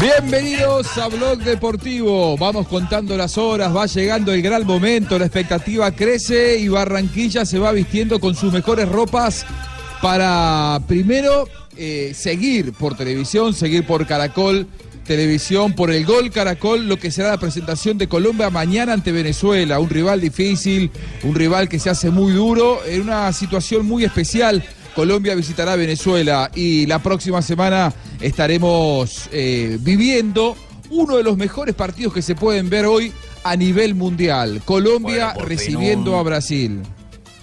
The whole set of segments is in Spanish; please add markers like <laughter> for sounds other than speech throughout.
Bienvenidos a Blog Deportivo. Vamos contando las horas, va llegando el gran momento, la expectativa crece y Barranquilla se va vistiendo con sus mejores ropas para primero eh, seguir por televisión, seguir por Caracol Televisión, por el Gol Caracol, lo que será la presentación de Colombia mañana ante Venezuela, un rival difícil, un rival que se hace muy duro, en una situación muy especial. Colombia visitará Venezuela y la próxima semana estaremos eh, viviendo uno de los mejores partidos que se pueden ver hoy a nivel mundial. Colombia recibiendo a Brasil.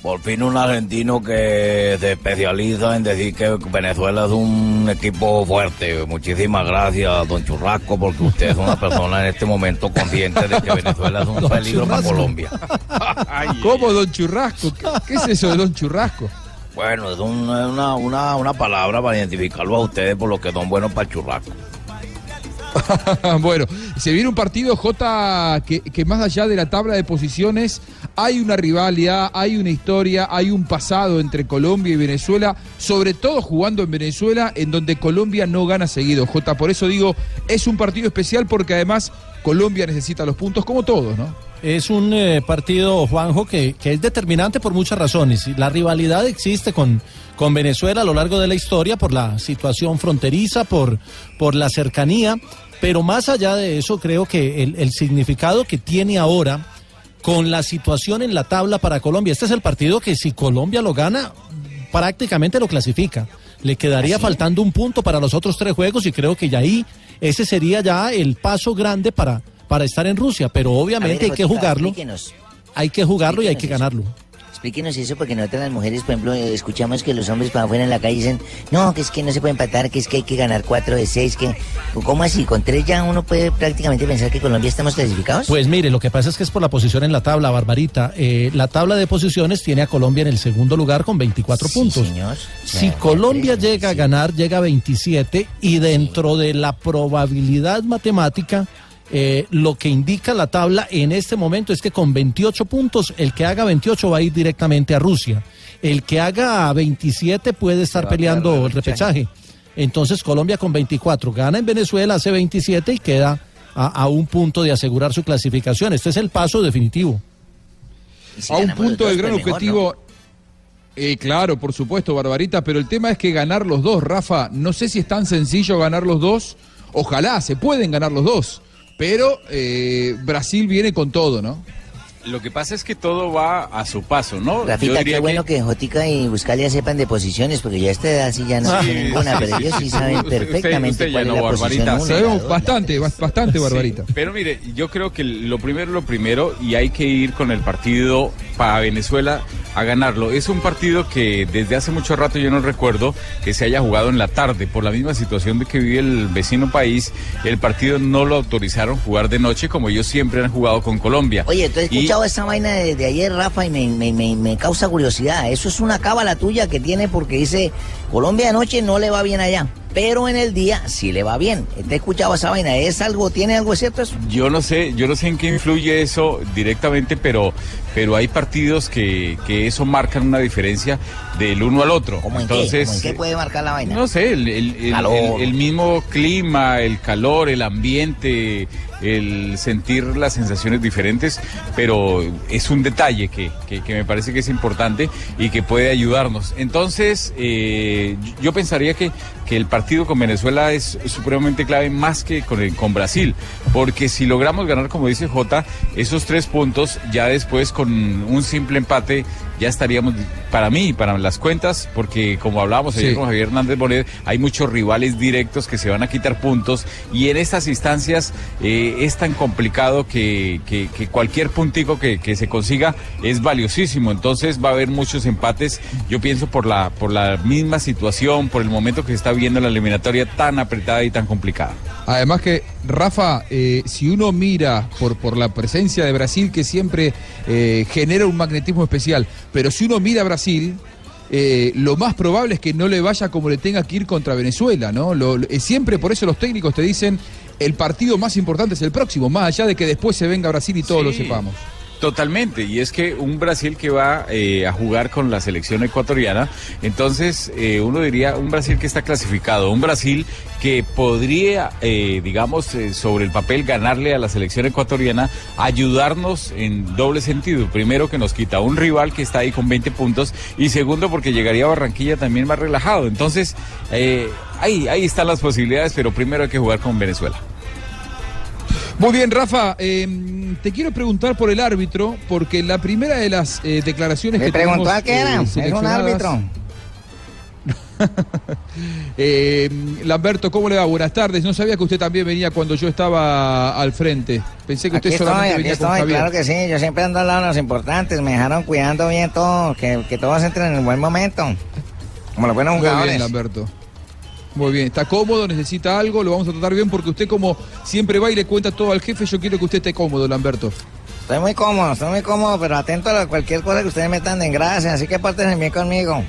Por fin un argentino que se especializa en decir que Venezuela es un equipo fuerte. Muchísimas gracias, don Churrasco, porque usted es una <laughs> persona en este momento consciente de que Venezuela es un peligro para Colombia. <laughs> ¿Cómo, don Churrasco? ¿Qué, es eso de don Churrasco? Bueno, es una, una, una palabra para identificarlo a ustedes por lo que son buenos churrasco. <laughs> bueno, se viene un partido, J, que, más allá de la tabla de posiciones, hay una rivalidad, hay una historia, hay un pasado entre Colombia y Venezuela, sobre todo jugando en Venezuela, en donde Colombia no gana seguido, J. Por eso digo, es un partido especial porque además Colombia necesita los puntos como todos, ¿no? Es un eh, partido, Juanjo, que, que, es determinante por muchas razones. La rivalidad existe con, con Venezuela a lo largo de la historia por la situación fronteriza, por, por la cercanía, pero más allá de eso, creo que el, significado que tiene ahora con la situación en la tabla para Colombia, este es el partido que si Colombia lo gana, prácticamente lo clasifica. Le quedaría faltando un punto para los otros tres juegos y creo que ya ahí ese sería ya el paso grande para, para estar en Rusia, pero obviamente hay que jugarlo. Hay que jugarlo y hay que ganarlo. Explíquenos eso porque nosotros las mujeres, por ejemplo, escuchamos que los hombres para afuera en la calle dicen, no, que es que no se puede empatar, que es que hay que ganar cuatro de seis, que... ¿Cómo así? ¿Con tres ya uno puede prácticamente pensar que Colombia estamos clasificados? Pues mire, lo que pasa es que es por la posición en la tabla, Barbarita. Eh, la tabla de posiciones tiene a Colombia en el segundo lugar con 24 puntos. Si Colombia llega a ganar, llega a 27 y dentro de la probabilidad matemática eh, lo que indica la tabla en este momento es que con 28 puntos, el que haga 28 va a ir directamente a Rusia. El que haga 27 puede estar peleando el repechaje. Entonces Colombia con 24 gana en Venezuela, hace 27 y queda a, un punto de asegurar su clasificación. Este es el paso definitivo. a un punto del gran objetivo. Eh, claro, por supuesto, Barbarita, pero el tema es que ganar los dos, Rafa, no sé si es tan sencillo ganar los dos. Ojalá, se pueden ganar los dos. Pero eh, Brasil viene con todo, ¿no? Lo que pasa es que todo va a su paso, ¿no? Rafita, qué bueno que... Jotica y Buscalia sepan de posiciones, porque ya esta edad sí ya no tiene ninguna, pero ellos sí saben <laughs> perfectamente cuál es la posición Sabemos bastante, bastante barbarita. pero mire, yo creo que lo primero lo primero, y hay que ir con el partido para Venezuela a ganarlo. Es un partido que desde hace mucho rato yo no recuerdo que se haya jugado en la tarde, por la misma situación de que vive el vecino país, el partido no lo autorizaron jugar de noche como ellos siempre han jugado con Colombia. Oye, entonces esa vaina de, ayer, Rafa, y me, me, causa curiosidad. Eso es una cábala tuya que tiene porque dice, Colombia de noche no le va bien allá pero en el día sí le va bien. ¿Te escuchado esa vaina? ¿Es algo, tiene algo cierto eso? Yo no sé, yo no sé en qué influye eso directamente, pero, pero hay partidos que, que eso marcan una diferencia del uno al otro. ¿Cómo en, qué? en qué puede marcar la vaina? No sé, el, el, mismo clima, el calor, el ambiente, el sentir las sensaciones diferentes, pero es un detalle que, que, me parece que es importante y que puede ayudarnos. Entonces, eh, yo pensaría que, que el partido con Venezuela es supremamente clave más que con, con Brasil, porque si logramos ganar, como dice Jota, esos tres puntos, ya después con un simple empate ya estaríamos, para mí, para las cuentas, porque como hablábamos ayer con Javier Hernández Bonet, hay muchos rivales directos que se van a quitar puntos y en estas instancias eh, es tan complicado que, que, cualquier puntico que, que, se consiga es valiosísimo. Entonces va a haber muchos empates, yo pienso, por la, por la misma situación, por el momento que se está viendo la eliminatoria tan apretada y tan complicada. Además que, Rafa, eh, si uno mira por, por la presencia de Brasil, que siempre eh, genera un magnetismo especial, pero si uno mira a Brasil, eh, lo más probable es que no le vaya como le tenga que ir contra Venezuela, ¿no? siempre por eso los técnicos te dicen el partido más importante es el próximo, más allá de que después se venga Brasil y todos lo sepamos. Totalmente, y es que un Brasil que va eh, a jugar con la selección ecuatoriana, entonces eh, uno diría un Brasil que está clasificado, un Brasil que podría, eh, digamos, sobre el papel ganarle a la selección ecuatoriana, ayudarnos en doble sentido. Primero que nos quita un rival que está ahí con 20 puntos y segundo porque llegaría a Barranquilla también más relajado. Entonces, ahí, ahí están las posibilidades, pero primero hay que jugar con Venezuela. Muy bien, Rafa, em, te quiero preguntar por el árbitro, porque la primera de las eh, declaraciones ¿Me que preguntó a qué era? Eh, ¿Es un árbitro? <laughs> Em, Lamberto, ¿cómo le va? Buenas tardes. No sabía que usted también venía cuando yo estaba al frente. Pensé que usted solamente venía con Javier. Claro que sí, yo siempre ando al lado de los importantes. Me dejaron cuidando bien todo, que, que todos entren en el buen momento. Como los buenos jugadores. Muy bien, Lamberto. Muy bien, está cómodo, necesita algo, lo vamos a tratar bien porque usted como siempre va y le cuenta todo al jefe, yo quiero que usted esté cómodo, Lamberto. Estoy muy cómodo, estoy muy cómodo, pero atento a cualquier cosa que ustedes metan en gracia, así que pórtense bien conmigo.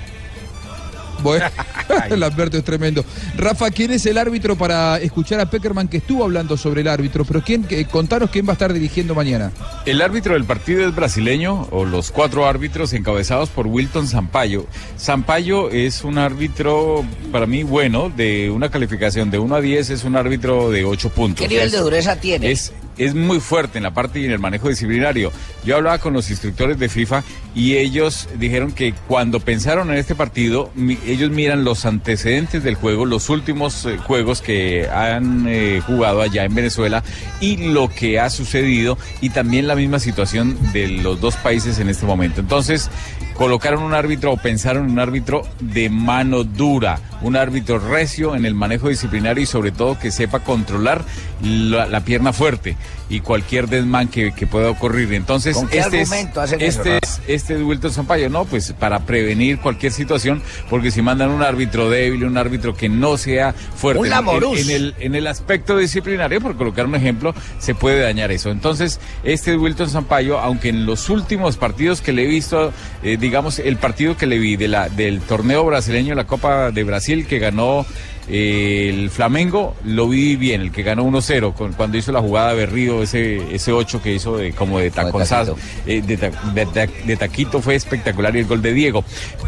Bueno, <laughs> el Alberto es tremendo. Rafa, ¿quién es el árbitro para escuchar a Peckerman que estuvo hablando sobre el árbitro? Pero quién, contanos quién va a estar dirigiendo mañana. El árbitro del partido es brasileño, o los cuatro árbitros encabezados por Wilton Sampaio. Sampaio es un árbitro, para mí, bueno, de una calificación de 1 a 10, es un árbitro de 8 puntos. ¿Qué nivel de dureza tiene? Es, es muy fuerte en la parte y en el manejo disciplinario. Yo hablaba con los instructores de FIFA y ellos dijeron que cuando pensaron en este partido, ellos miran los antecedentes del juego, los últimos eh, juegos que han eh, jugado allá en Venezuela y lo que ha sucedido y también la misma situación de los dos países en este momento. Entonces, colocaron un árbitro o pensaron en un árbitro de mano dura, un árbitro recio en el manejo disciplinario y sobre todo que sepa controlar la, pierna fuerte y cualquier desmán que, pueda ocurrir. Entonces, este, es, este, es, este es Wilton Sampaio, ¿no? Pues para prevenir cualquier situación, porque si mandan un árbitro débil, un árbitro que no sea fuerte en, el, en el aspecto disciplinario, por colocar un ejemplo, se puede dañar eso. Entonces, este es Wilton Sampaio, aunque en los últimos partidos que le he visto, eh, digamos, el partido que le vi de la, del torneo brasileño, la Copa de Brasil, que ganó eh, el Flamengo, lo vi bien, el que ganó 1-0, cuando hizo la jugada Berrío, ese, ese 8 que hizo de, como de taconzazo, eh, de, taquito fue espectacular y el gol de Diego.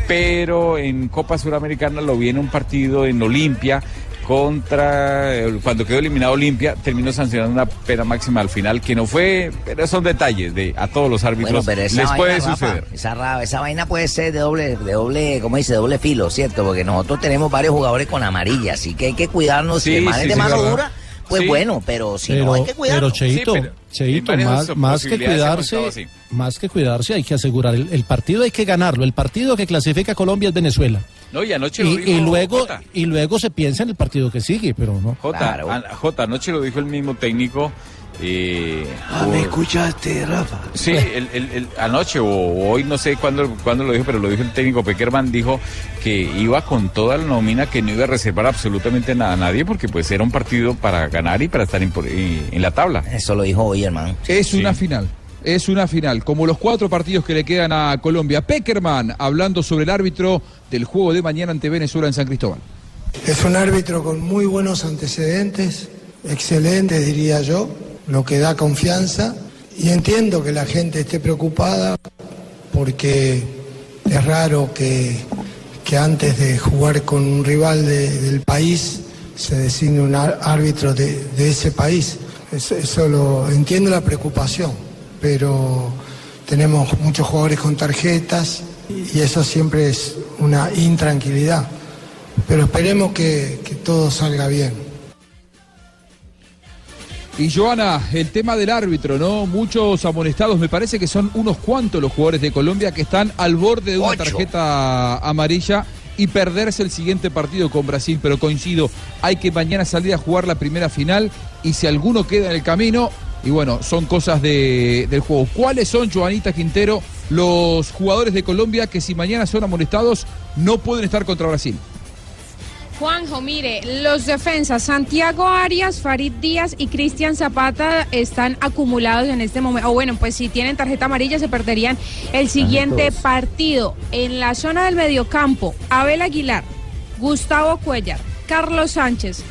Pero en Copa Suramericana lo vi en un partido en Olimpia contra, cuando quedó eliminado Olimpia, terminó sancionando una pena máxima al final, que no fue, pero son detalles de a todos los árbitros les puede suceder. esa, esa vaina puede ser de doble, de doble, como dice, doble filo, ¿cierto? Porque nosotros tenemos varios jugadores con amarilla, así que hay que cuidarnos. si el de mano dura, pues bueno, pero si no hay que cuidarnos. Pero Cheito, más, más que cuidarse, más que cuidarse, hay que asegurar el, partido, hay que ganarlo. El partido que clasifica a Colombia es Venezuela. No, y anoche lo dijo y luego y luego se piensa en el partido que sigue, pero no. Jota, anoche lo dijo el mismo técnico. Eh, ah, ¿me escuchaste, Rafa? Sí, el, el, anoche o hoy no sé cuándo, cuándo lo dijo, pero lo dijo el técnico Peckerman, dijo que iba con toda la nómina, que no iba a reservar absolutamente nada a nadie, porque pues era un partido para ganar y para estar en, en la tabla. Eso lo dijo hoy, hermano. Es una final es una final, como los cuatro partidos que le quedan a Colombia. Peckerman hablando sobre el árbitro del juego de mañana ante Venezuela en San Cristóbal. Es un árbitro con muy buenos antecedentes, excelente diría yo, lo que da confianza y entiendo que la gente esté preocupada porque es raro que, que antes de jugar con un rival del país se designe un árbitro de, ese país. eso lo entiendo la preocupación pero tenemos muchos jugadores con tarjetas y eso siempre es una intranquilidad. Pero esperemos que, todo salga bien. Y Joana, el tema del árbitro, ¿no? Muchos amonestados, me parece que son unos cuantos los jugadores de Colombia que están al borde de una tarjeta amarilla y perderse el siguiente partido con Brasil, pero coincido, hay que mañana salir a jugar la primera final y si alguno queda en el camino, y bueno, son cosas de, del juego. ¿Cuáles son, Joanita Quintero, los jugadores de Colombia que si mañana son amonestados no pueden estar contra Brasil? Juanjo, mire, los defensas Santiago Arias, Farid Díaz y Cristian Zapata están acumulados en este momento. O bueno, pues si tienen tarjeta amarilla se perderían el siguiente partido. En la zona del mediocampo, Abel Aguilar, Gustavo Cuellar, Carlos Sánchez,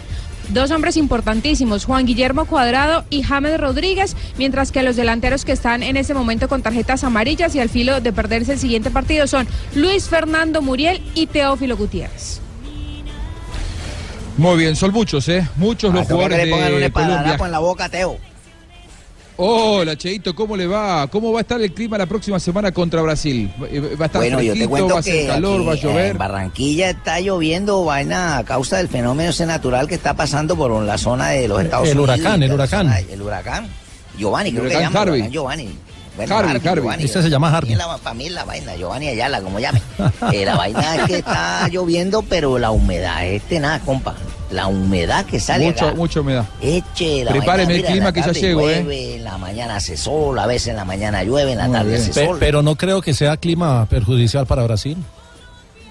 dos hombres importantísimos, Juan Guillermo Cuadrado y James Rodríguez, mientras que los delanteros que están en ese momento con tarjetas amarillas y al filo de perderse el siguiente partido son Luis Fernando Muriel y Teófilo Gutiérrez. Muy bien, son muchos, ¿eh? Muchos los toca que jugadores le pongan un de Colombia. en la boca, Teo. Hola, Cheito, ¿cómo le va? ¿Cómo va a estar el clima la próxima semana contra Brasil? Eh, ¿Va a estar Bueno, yo te fresquito? cuento ¿Va a ser que calor? ¿Va a llover? En Barranquilla está lloviendo vaina a causa del fenómeno ese natural que está pasando por la zona de los Estados El Unidos. huracán, el huracán. el huracán. Giovanni, creo El que se huracán llama. Harvey. Giovanni. Harvey. Este se llama Harvey. Para mí es la vaina, Giovanni Ayala, como llame. <laughs> Eh, la vaina es que está lloviendo, pero la humedad es tenaz, compa. La humedad que sale Mucho, acá. mucha humedad. Eche la Prepáreme vaina, el clima que ya llego, ¿eh? llueve, En la mañana hace sol, a veces en la mañana llueve, en la Muy tarde bien. hace Pe- sol. pero no creo que sea clima perjudicial para Brasil.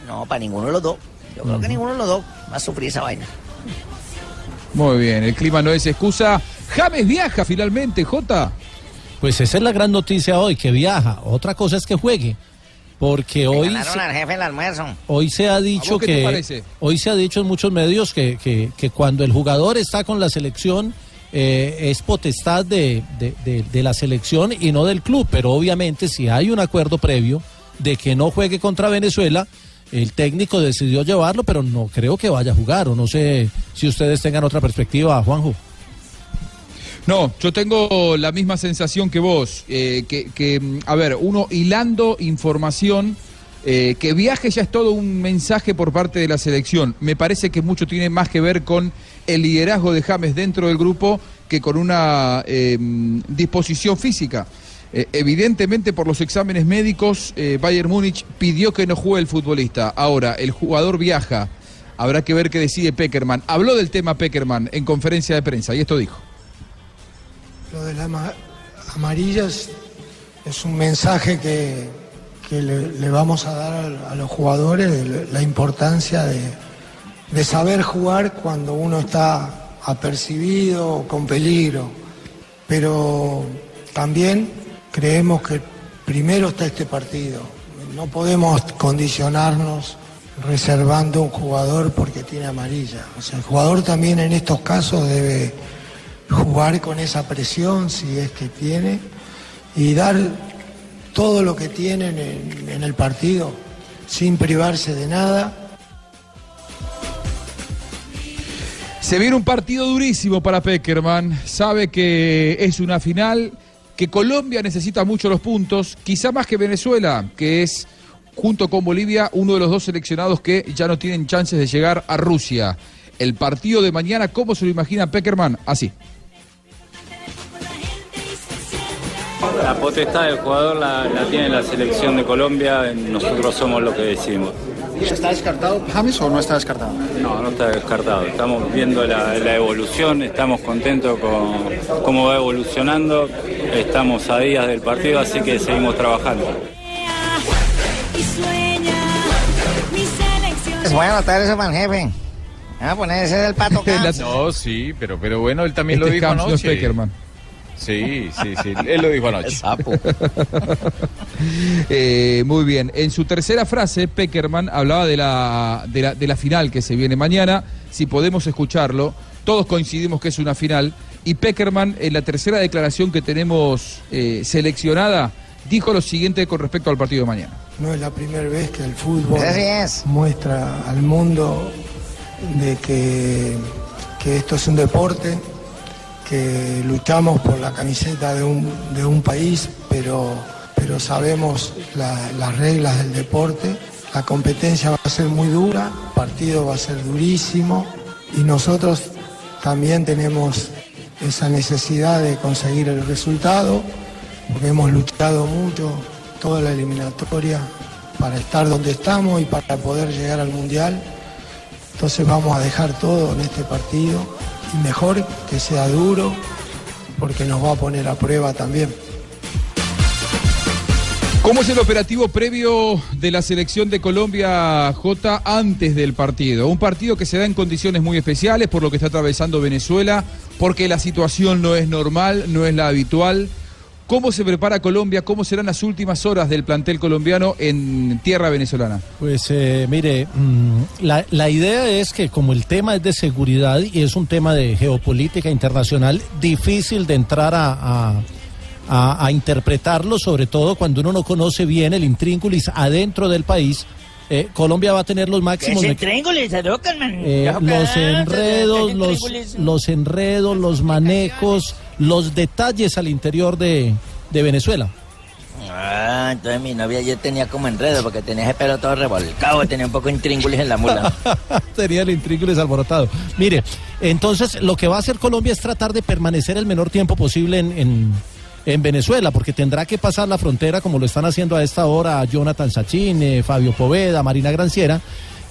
No, para ninguno de los dos. Yo creo que ninguno de los dos va a sufrir esa vaina. Muy bien, el clima no es excusa. James viaja finalmente, Jota. Pues esa es la gran noticia hoy, que viaja. Otra cosa es que juegue. Porque Le hoy se, al jefe el almuerzo. hoy se ha dicho vos qué te que parece? hoy se ha dicho en muchos medios que, que- que cuando el jugador está con la selección eh, es potestad de, de- de- de la selección y no del club. Pero obviamente si hay un acuerdo previo de que no juegue contra Venezuela, el técnico decidió llevarlo, pero no creo que vaya a jugar. O no sé si ustedes tengan otra perspectiva, Juanjo. No, yo tengo la misma sensación que vos, eh, que, que, mm, a ver, uno hilando información, eh, que viaje ya es todo un mensaje por parte de la selección. Me parece que mucho tiene más que ver con el liderazgo de James dentro del grupo que con una mm, disposición física. Eh, evidentemente por los exámenes médicos, Bayern Múnich pidió que no juegue el futbolista. Ahora, el jugador viaja. Habrá que ver qué decide Peckerman. Habló del tema Peckerman en conferencia de prensa y esto dijo. Lo de las ama- amarillas es un mensaje que, le, vamos a dar a, los jugadores la importancia de, de saber jugar cuando uno está apercibido o con peligro. Pero también creemos que primero está este partido. No podemos condicionarnos reservando un jugador porque tiene amarilla. O sea, el jugador también en estos casos debe jugar con esa presión si es que tiene y dar todo lo que tienen en, el partido sin privarse de nada. Se viene un partido durísimo para Peckerman. Sabe que es una final, que Colombia necesita mucho los puntos, quizá más que Venezuela, que es, junto con Bolivia, uno de los dos seleccionados que ya no tienen chances de llegar a Rusia. El partido de mañana, ¿cómo se lo imagina Peckerman? Así. La potestad del jugador la, la tiene la selección de Colombia, nosotros somos lo que decimos. ¿Está descartado James o no está descartado? No, no está descartado. Estamos viendo la, la evolución, estamos contentos con cómo va evolucionando, estamos a días del partido, así que seguimos trabajando. Es bueno anotar eso para el jefe. Vamos a poner ese del pato. <laughs> No, sí, pero, pero bueno, él también Este lo dijo Camps no es anoche. Sí, sí, sí, él lo dijo anoche. <laughs> Eh, muy bien. En su tercera frase, Peckerman hablaba de la, de, la, de la final que se viene mañana. Si podemos escucharlo, todos coincidimos que es una final. Y Peckerman, en la tercera declaración que tenemos eh, seleccionada, dijo lo siguiente con respecto al partido de mañana. No es la primera vez que el fútbol muestra al mundo de que, que esto es un deporte, que luchamos por la camiseta de un, de un país, pero, pero sabemos la- las reglas del deporte. La competencia va a ser muy dura, el partido va a ser durísimo y nosotros también tenemos esa necesidad de conseguir el resultado, porque hemos luchado mucho toda la eliminatoria para estar donde estamos y para poder llegar al Mundial. Entonces vamos a dejar todo en este partido y mejor que sea duro porque nos va a poner a prueba también. ¿Cómo es el operativo previo de la selección de Colombia, J, antes del partido? Un partido que se da en condiciones muy especiales por lo que está atravesando Venezuela, porque la situación no es normal, no es la habitual. ¿Cómo se prepara Colombia? ¿Cómo serán las últimas horas del plantel colombiano en tierra venezolana? Pues eh, mire, mm, la, la, idea es que como el tema es de seguridad y es un tema de geopolítica internacional, difícil de entrar a, a, a interpretarlo, sobre todo cuando uno no conoce bien el intríngulis adentro del país. Eh, Colombia va a tener los máximos. ¿Qué me- intríngulis, man? eh, los enredos, los, los enredos, los manejos, los detalles al interior de, de Venezuela. Ah, entonces mi novia yo tenía como enredo porque tenía ese pelo todo revolcado, tenía un poco intríngulis en la mula. <laughs> Tenía el intríngulis alborotado. Mire, entonces lo que va a hacer Colombia es tratar de permanecer el menor tiempo posible en, en, en Venezuela, porque tendrá que pasar la frontera como lo están haciendo a esta hora Jonathan Sachin, eh, Fabio Poveda, Marina Granciera,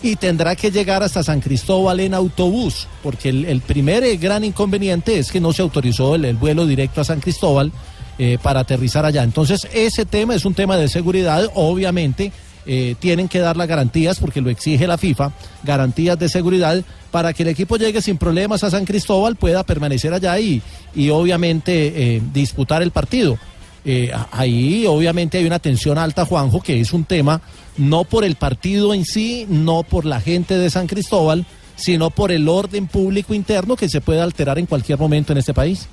y tendrá que llegar hasta San Cristóbal en autobús, porque el, el primer eh, gran inconveniente es que no se autorizó el, el vuelo directo a San Cristóbal eh, para aterrizar allá. Entonces, ese tema es un tema de seguridad, obviamente. eh, tienen que dar las garantías, porque lo exige la FIFA, garantías de seguridad para que el equipo llegue sin problemas a San Cristóbal, pueda permanecer allá y, y obviamente disputar el partido. Eh, ahí obviamente hay una tensión alta, Juanjo, que es un tema no por el partido en sí, no por la gente de San Cristóbal, sino por el orden público interno que se puede alterar en cualquier momento en este país.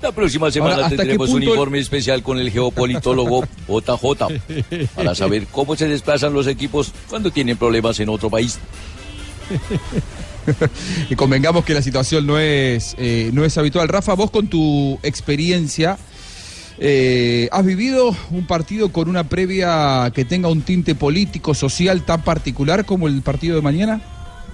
La próxima semana Ahora, ¿hasta qué tendremos un informe especial con el geopolitólogo <laughs> JJ para saber cómo se desplazan los equipos cuando tienen problemas en otro país. <laughs> y convengamos que la situación no es, eh, no es habitual. Rafa, vos con tu experiencia, eh, ¿has vivido un partido con una previa que tenga un tinte político, social tan particular como el partido de mañana?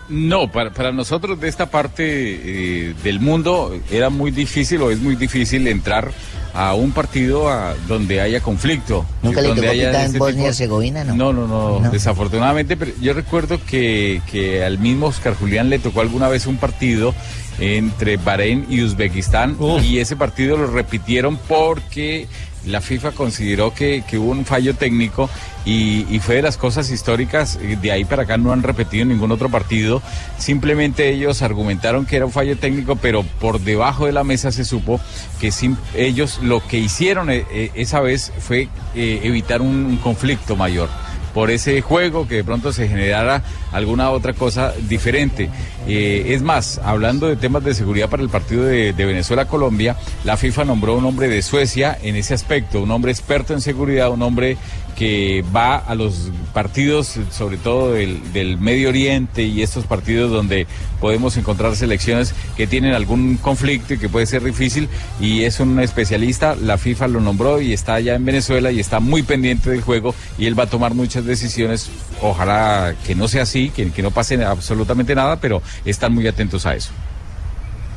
No, para, para nosotros de esta parte eh, del mundo era muy difícil o es muy difícil entrar a un partido a, donde haya conflicto. ¿Nunca le tocó haya en Bosnia y Herzegovina, no? No, no, no, No. desafortunadamente, pero yo recuerdo que, que al mismo Oscar Julián le tocó alguna vez un partido entre Bahrein y Uzbekistán y ese partido lo repitieron porque la FIFA consideró que, que hubo un fallo técnico y, fue de las cosas históricas, eh, de ahí para acá no han repetido ningún otro partido, simplemente ellos argumentaron que era un fallo técnico, pero por debajo de la mesa se supo que sim- ellos lo que hicieron eh, eh, esa vez fue evitar un conflicto mayor por ese juego, que de pronto se generara alguna otra cosa diferente. Eh, es más, hablando de temas de seguridad para el partido de, de Venezuela-Colombia, la FIFA nombró un hombre de Suecia en ese aspecto, un hombre experto en seguridad, un hombre que va a los partidos, sobre todo del, del Medio Oriente y estos partidos donde podemos encontrar selecciones que tienen algún conflicto y que puede ser difícil y es un especialista, la FIFA lo nombró y está allá en Venezuela y está muy pendiente del juego y él va a tomar muchas decisiones, ojalá que no sea así, que, que no pase absolutamente nada, pero están muy atentos a eso.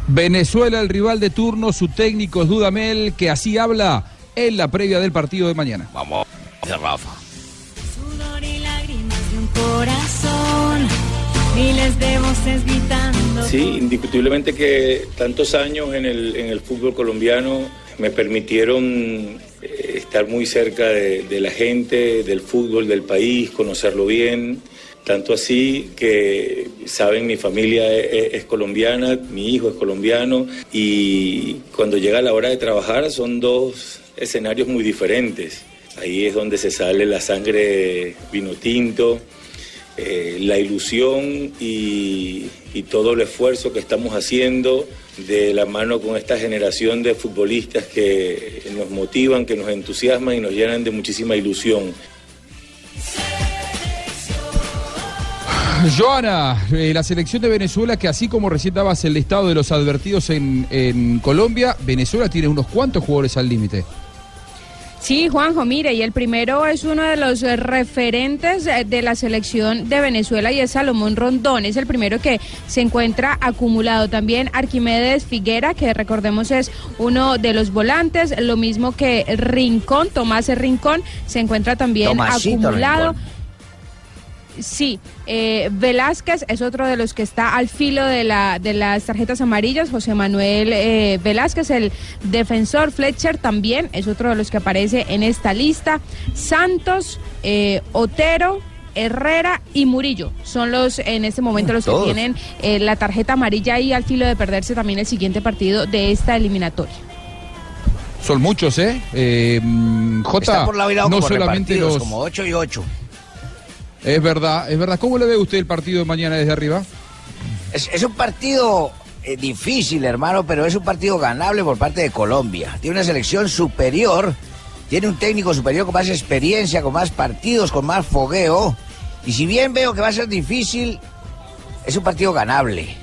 Venezuela, el rival de turno, su técnico es Dudamel, que así habla en la previa del partido de mañana. Vamos, Rafa. Sudor y lágrimas de un corazón, miles de voces gritando. Sí, indiscutiblemente que tantos años en el, en el fútbol colombiano me permitieron eh, estar muy cerca de, de la gente, del fútbol del país, conocerlo bien. Tanto así que, saben, mi familia es, es colombiana, mi hijo es colombiano y cuando llega la hora de trabajar son dos escenarios muy diferentes. Ahí es donde se sale la sangre vino tinto, eh, la ilusión y, todo el esfuerzo que estamos haciendo de la mano con esta generación de futbolistas que nos motivan, que nos entusiasman y nos llenan de muchísima ilusión. Joana, eh, la selección de Venezuela, que así como recién dabas el listado de los advertidos en Colombia, Venezuela tiene unos cuantos jugadores al límite. Sí, Juanjo, mire, y el primero es uno de los eh, referentes eh, de la selección de Venezuela y es Salomón Rondón. Es el primero que se encuentra acumulado. También Arquimedes Figuera, que recordemos es uno de los volantes. Lo mismo que Rincón, Tomás Rincón, se encuentra también Tomasito acumulado. Rincón. Sí, eh, Velázquez es otro de los que está al filo de, la, de las tarjetas amarillas. José Manuel eh, Velázquez, el defensor Fletcher, también es otro de los que aparece en esta lista. Santos, eh, Otero. Herrera y Murillo son los en este momento los Todos. que tienen eh, la tarjeta amarilla y al filo de perderse también el siguiente partido de esta eliminatoria. Son muchos, ¿eh? eh mm, J, no como solamente repartidos, los... como 8 y 8. Es verdad, es verdad. ¿Cómo le ve usted el partido de mañana desde arriba? Es, es un partido eh, difícil, hermano, pero es un partido ganable por parte de Colombia. Tiene una selección superior, tiene un técnico superior con más experiencia, con más partidos, con más fogueo. Y si bien veo que va a ser difícil, es un partido ganable.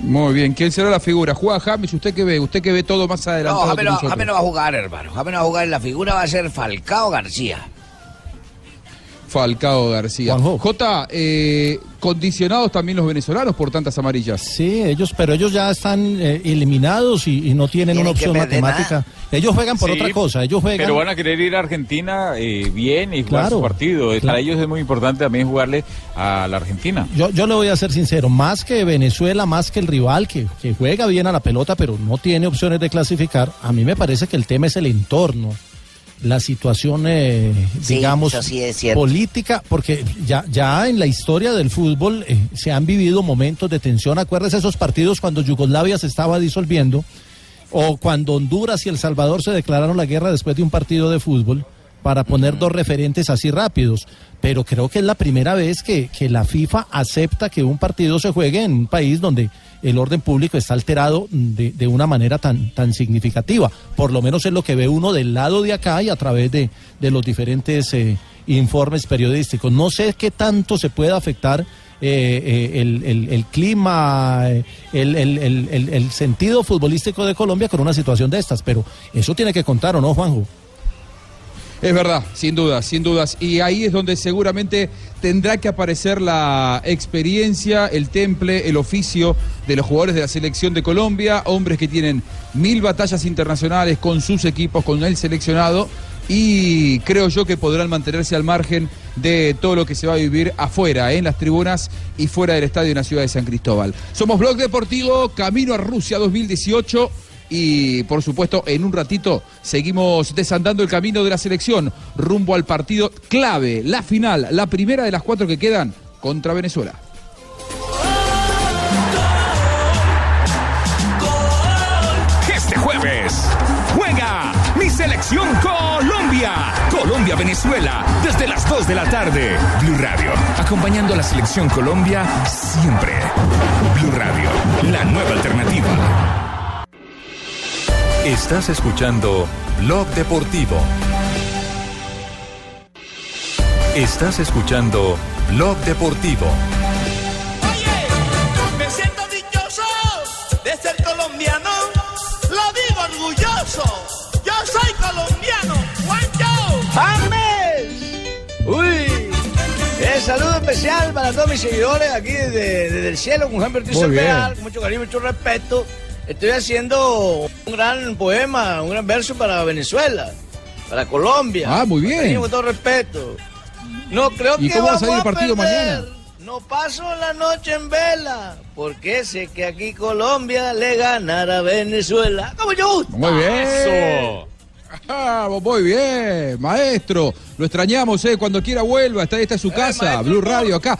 Muy bien, ¿quién será la figura? ¿Juega James? ¿Usted qué ve? ¿Usted que ve todo más adelantado No, James no, nosotros? James no va a jugar, hermano. James no va a jugar. La figura va a ser Falcao García. Falcao García. J, eh, condicionados también los venezolanos por tantas amarillas. Sí, ellos, pero ellos ya están eh, eliminados y, y no tienen una Tienen opción matemática. Ellos juegan por Sí, otra cosa, ellos juegan... Pero van a querer ir a Argentina eh, bien y jugar Claro, su partido. claro. Para ellos es muy importante también jugarle a la Argentina. Yo, yo le voy a ser sincero, más que Venezuela, más que el rival que, que juega bien a la pelota, pero no tiene opciones de clasificar, a mí me parece que el tema es el entorno, la situación, eh, Sí, digamos, sí política, porque ya, ya en la historia del fútbol eh, se han vivido momentos de tensión. Acuérdese esos partidos cuando Yugoslavia se estaba disolviendo, o cuando Honduras y El Salvador se declararon la guerra después de un partido de fútbol para poner dos referentes así rápidos. Pero creo que es la primera vez que, que la FIFA acepta que un partido se juegue en un país donde el orden público está alterado de, de una manera tan, tan significativa. Por lo menos es lo que ve uno del lado de acá y a través de, de los diferentes eh, informes periodísticos. No sé qué tanto se puede afectar eh, eh, el, el- el clima, eh, el, el- el- el- el sentido futbolístico de Colombia con una situación de estas, pero eso tiene que contar, ¿o no, Juanjo? Es verdad, sin dudas, sin dudas. Y ahí es donde seguramente tendrá que aparecer la experiencia, el temple, el oficio de los jugadores de la selección de Colombia, hombres que tienen mil batallas internacionales con sus equipos, con el seleccionado. Y creo yo que podrán mantenerse al margen de todo lo que se va a vivir afuera, en las tribunas y fuera del estadio en la ciudad de San Cristóbal. Somos Blog Deportivo, camino a Rusia 2018. Y por supuesto, en un ratito seguimos desandando el camino de la selección rumbo al partido clave, la final, la primera de las cuatro que quedan contra Venezuela. Este jueves juega mi selección Colombia. Colombia-Venezuela desde las 2 de la tarde. Blue Radio, acompañando a la selección Colombia siempre. Blue Radio, la nueva alternativa. Estás escuchando Blog Deportivo. Estás escuchando Blog Deportivo. Me siento dichoso de ser colombiano. Lo digo orgulloso. Yo soy colombiano. Juancho. ¡James! ¡Uy! Eh, saludo especial para todos mis seguidores aquí desde, desde el cielo, con Jaime Ortiz Muy con mucho cariño, mucho respeto. Estoy haciendo un gran poema, un gran verso para Venezuela, para Colombia. Ah, muy bien. Con todo respeto. No creo ¿Y que cómo va a salir el partido mañana? No paso la noche en vela, porque sé que aquí Colombia le ganará a Venezuela. ¡Como yo! Muy bien. Ah, muy bien, maestro. Lo extrañamos, ¿eh? Cuando quiera vuelva. Está, esta es su casa, Blue Radio acá.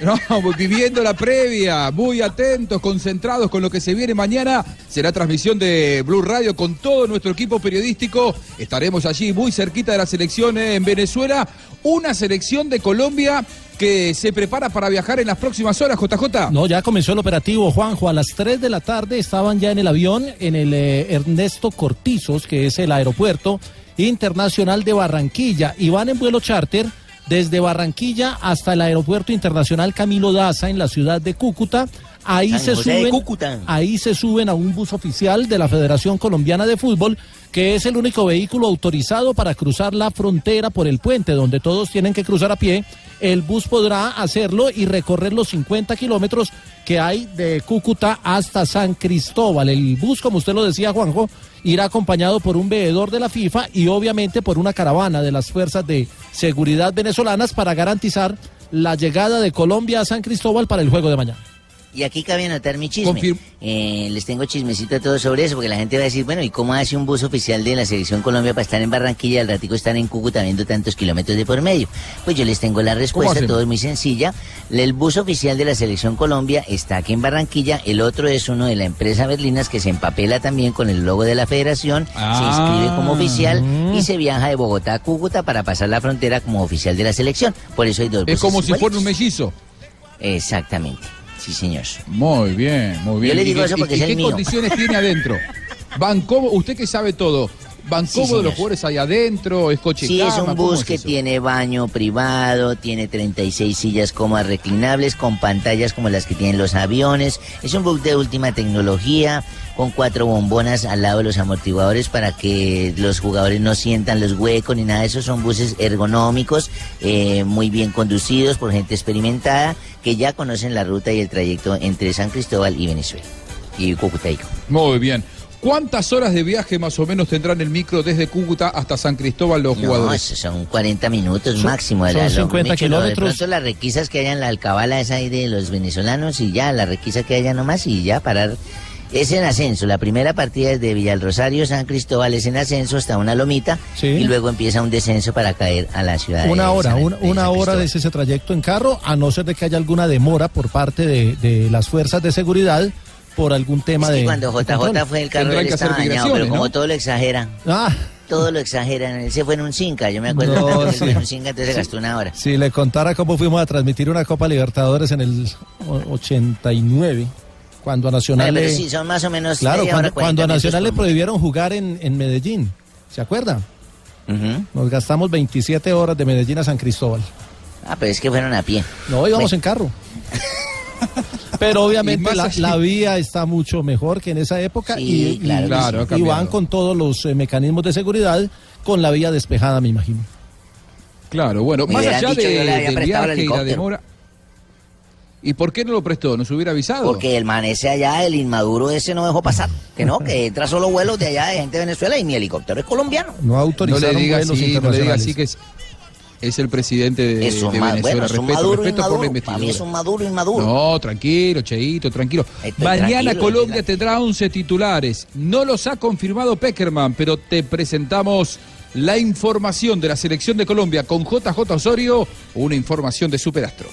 No, viviendo la previa, muy atentos, concentrados con lo que se viene mañana. Será transmisión de Blue Radio con todo nuestro equipo periodístico. Estaremos allí muy cerquita de la selección en Venezuela. Una selección de Colombia que se prepara para viajar en las próximas horas, JJ. No, ya comenzó el operativo, Juanjo. A las 3 de la tarde estaban ya en el avión, en el eh, Ernesto Cortizos, que es el aeropuerto internacional de Barranquilla, y van en vuelo charter desde Barranquilla hasta el aeropuerto internacional Camilo Daza en la ciudad de Cúcuta. Ahí San se José suben, ahí se suben a un bus oficial de la Federación Colombiana de Fútbol, que es el único vehículo autorizado para cruzar la frontera por el puente, donde todos tienen que cruzar a pie. El bus podrá hacerlo y recorrer los 50 kilómetros que hay de Cúcuta hasta San Cristóbal. El bus, como usted lo decía, Juanjo, irá acompañado por un veedor de la FIFA y obviamente por una caravana de las fuerzas de seguridad venezolanas para garantizar la llegada de Colombia a San Cristóbal para el juego de mañana. Y aquí cabe anotar mi chisme. Eh, les tengo chismecito a todos sobre eso, porque la gente va a decir, bueno, ¿y cómo hace un bus oficial de la Selección Colombia para estar en Barranquilla y al ratico estar en Cúcuta viendo tantos kilómetros de por medio? Pues yo les tengo la respuesta, todo es muy sencilla. El bus oficial de la Selección Colombia está aquí en Barranquilla, el otro es uno de la empresa Berlinas que se empapela también con el logo de la federación, Ah. se inscribe como oficial y se viaja de Bogotá a Cúcuta para pasar la frontera como oficial de la selección. Por eso hay dos Es buses como si fuera un mellizo. Exactamente. Sí, señor. Muy bien, muy bien. Yo le digo ¿Y- eso y- porque y es el qué mío. condiciones tiene adentro? ¿Van cómodo? Usted que sabe todo. ¿Van Sí, cómodos los jugadores ahí adentro? ¿Es coche Sí, es un ¿Cómo bus es que eso? tiene baño privado, tiene 36 sillas cómodas reclinables con pantallas como las que tienen los aviones. Es un bus de última tecnología con cuatro bombonas al lado de los amortiguadores para que los jugadores no sientan los huecos ni nada de eso. Son buses ergonómicos, eh, muy bien conducidos por gente experimentada que ya conocen la ruta y el trayecto entre San Cristóbal y Venezuela. Y Cucutaico. Muy bien. ¿Cuántas horas de viaje más o menos tendrán el micro desde Cúcuta hasta San Cristóbal los No, jugadores? eso son 40 minutos Son- máximo. de son la- lo- 50 de hecho, lo- kilómetros. De pronto las requisas que hayan, la alcabala esa ahí de los venezolanos y ya, la requisa que haya nomás y ya parar. Es en ascenso, la primera partida es de Villalrosario, San Cristóbal es en ascenso hasta una lomita y luego empieza un descenso para caer a la ciudad. Una de hora, San- una, de una hora de ese trayecto en carro, a no ser de que haya alguna demora por parte de, de las fuerzas de seguridad por algún tema Es que de. cuando JJ fue el carro, él estaba dañado, pero como todo lo exagera. Ah. Todo lo exageran. Él se fue en un Cinca, yo me acuerdo No, que sí. fue en un Cinca, entonces Sí. gastó una hora. Si le contara cómo fuimos a transmitir una Copa Libertadores en el o- 89, cuando a Nacional Vale, pero le- sí, son más o menos Claro, cuando, hora, 40 cuando a Nacional le prohibieron jugar en, en Medellín, ¿se acuerda? Nos gastamos 27 horas de Medellín a San Cristóbal. Ah, pero es que fueron a pie. No, íbamos Bueno. en carro. <laughs> Pero obviamente la, la vía está mucho mejor que en esa época Sí, y, claro, y- claro, van con todos los eh, mecanismos de seguridad con la vía despejada, me imagino. Claro, bueno, Me más allá dicho, de, yo le había del prestado el viaje y la helicóptero. demora. ¿Y por qué no lo prestó? ¿Nos hubiera avisado? Porque el man ese allá, el inmaduro ese no dejó pasar. Que no, que entra solo vuelos de allá de gente de Venezuela y mi helicóptero es colombiano. No no autorizaron le diga vuelos así, no le diga así que es, es el presidente de, Es un, de Venezuela. bueno, es un respeto, maduro respeto por la. Para investidura. mí es un maduro inmaduro. No, tranquilo, Cheito, tranquilo. Estoy Mañana tranquilo, Colombia estoy tendrá 11 titulares. No los ha confirmado Peckerman, pero te presentamos la información de la selección de Colombia con JJ Osorio, una información de Superastro.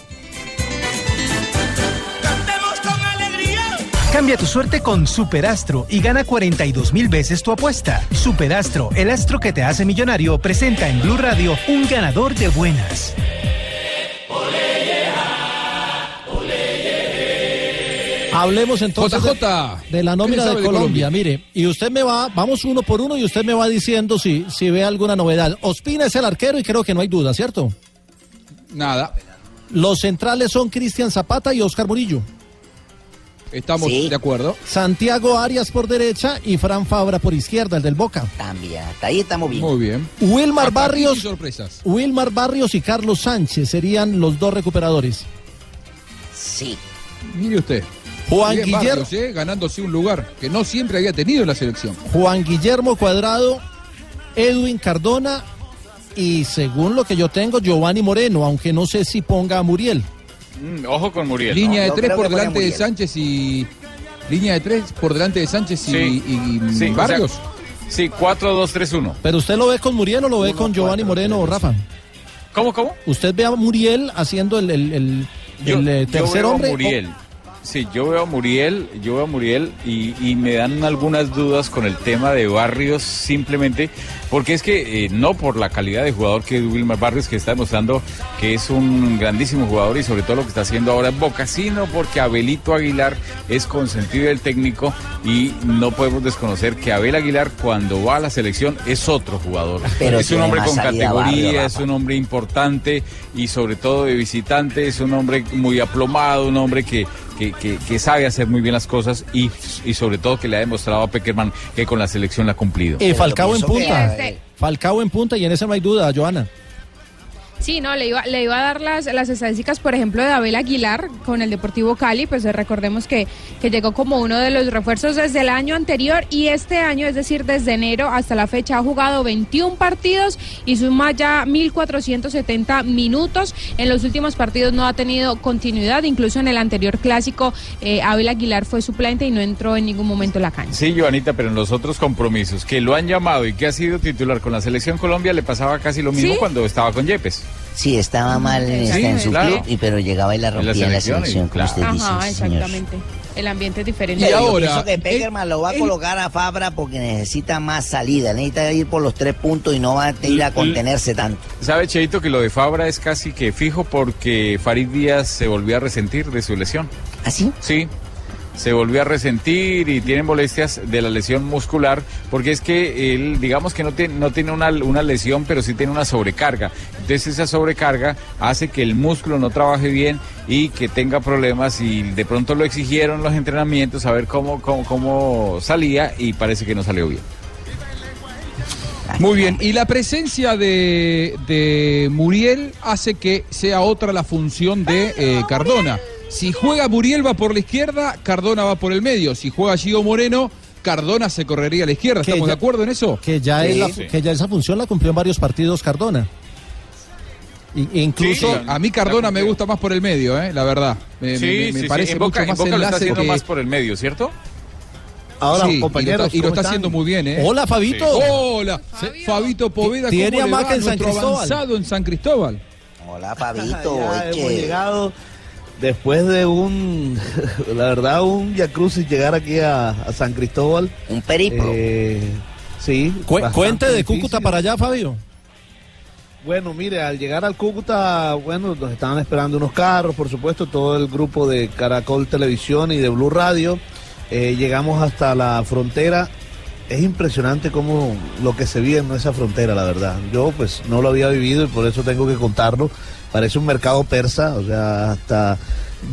Cambia tu suerte con Superastro y gana 42 mil veces tu apuesta. Superastro, el astro que te hace millonario, presenta en Blue Radio un ganador de buenas. Hablemos entonces de, JJ, de la ¿qué nómina de sabe de Colombia. Colombia? Mire, y usted me va, vamos uno por uno y usted me va diciendo si, si ve alguna novedad. Ospina es el arquero y creo que no hay duda, ¿cierto? Nada, Los centrales son Cristian Zapata y Oscar Murillo. Estamos Sí. de acuerdo. Santiago Arias por derecha y Fran Fabra por izquierda, el del Boca. También, hasta ahí estamos bien. Muy bien. Wilmar Hasta Barrios, sorpresas. Wilmar Barrios y Carlos Sánchez serían los dos recuperadores. Sí. Mire usted. Juan Guillermo, Barrios, eh, ganándose un lugar que no siempre había tenido en la selección. Juan Guillermo Cuadrado, Edwin Cardona y según lo que yo tengo, Giovanni Moreno, aunque no sé si ponga a Muriel. Mm, ojo con Muriel. Línea ¿no? de tres por delante de. Sánchez y. Línea de tres por delante de Sánchez y, Sí. y Sí, o sea, Barrios. Sí, 4-2-3-1. Pero usted lo ve con Muriel o lo ve con Giovanni Moreno o Rafa. ¿Cómo, cómo? ¿Usted ve a Muriel haciendo el, el- el- Yo, el, eh, yo tercer veo hombre? Muriel. Sí, yo veo a Muriel, yo veo a Muriel y, y me dan algunas dudas con el tema de Barrios simplemente porque es que eh, no por la calidad de jugador que es Wilmar Barrios que está demostrando que es un grandísimo jugador y sobre todo lo que está haciendo ahora en Boca, sino porque Abelito Aguilar es consentido del técnico y no podemos desconocer que Abel Aguilar cuando va a la selección es otro jugador. Pero es un hombre con categoría, Barrio, es un hombre importante y sobre todo de visitante, es un hombre muy aplomado, un hombre que, que, que- que sabe hacer muy bien las cosas y, y sobre todo que le ha demostrado a Peckerman que con la selección la ha cumplido. Eh, Falcao en punta. Falcao en punta y en ese no hay duda, Joana. Sí, no, le iba, le iba a dar las, las estadísticas, por ejemplo, de Abel Aguilar con el Deportivo Cali, pues eh, recordemos que, que llegó como uno de los refuerzos desde el año anterior y este año, es decir, desde enero hasta la fecha, ha jugado 21 partidos y suma ya 1.470 minutos. En los últimos partidos no ha tenido continuidad, incluso en el anterior clásico, eh, Abel Aguilar fue suplente y no entró en ningún momento en la cancha. Sí, Joanita, pero en los otros compromisos que lo han llamado y que ha sido titular con la selección Colombia le pasaba casi lo mismo ¿Sí? cuando estaba con Yepes. Sí, estaba mal en, su claro. club, y, pero llegaba y la rompía en la selección, selección, y- como usted dice. Ajá, señor. exactamente. El ambiente es diferente. Yo pienso que Peckerman lo va a colocar a Fabra porque necesita más salida, necesita ir por los tres puntos y no va a ir a contenerse tanto. ¿Sabe, Cheito, que lo de Fabra es casi que fijo porque Farid Díaz se volvió a resentir de su lesión? ¿Ah, sí? Sí. Se volvió a resentir y tiene molestias de la lesión muscular, porque es que él, digamos que no tiene, no tiene una, una lesión, pero sí tiene una sobrecarga. Entonces esa sobrecarga hace que el músculo no trabaje bien y que tenga problemas y de pronto lo exigieron los entrenamientos a ver cómo, cómo, salía y parece que no salió bien. Muy bien, y la presencia de, de Muriel hace que sea otra la función de eh, Cardona. Si juega Muriel va por la izquierda, Cardona va por el medio. Si juega Gio Moreno, Cardona se correría a la izquierda. ¿Estamos de acuerdo en eso? Que ya, Sí. es la- Sí. que ya esa función la cumplió en varios partidos Cardona. I- incluso Sí, a mí Cardona me gusta más por el medio, eh, la verdad. Me, Sí, me- me sí, sí. parece Boca- mucho más Boca lo está haciendo que... más por el medio, ¿cierto? Ahora, Sí, compañeros, y lo está, y lo está haciendo muy bien, ¿eh? Hola, Fabito. Hola, Fabito Poveda. Tiene ¿cómo le hamaca va? en San Cristóbal. avanzado en San Cristóbal. Hola, Fabito. Ya hemos llegado después de un, <laughs> la verdad, un Via Crucis llegar aquí a, a San Cristóbal. Un periplo. sí. Cu- cuente de difícil. Cúcuta para allá, Fabio. Bueno, mire, al llegar al Cúcuta, bueno, nos estaban esperando unos carros, por supuesto, todo el grupo de Caracol Televisión y de Blue Radio. Eh, llegamos hasta la frontera. Es impresionante cómo lo que se vive en esa frontera, la verdad. Yo pues no lo había vivido y por eso tengo que contarlo. Parece un mercado persa, o sea, hasta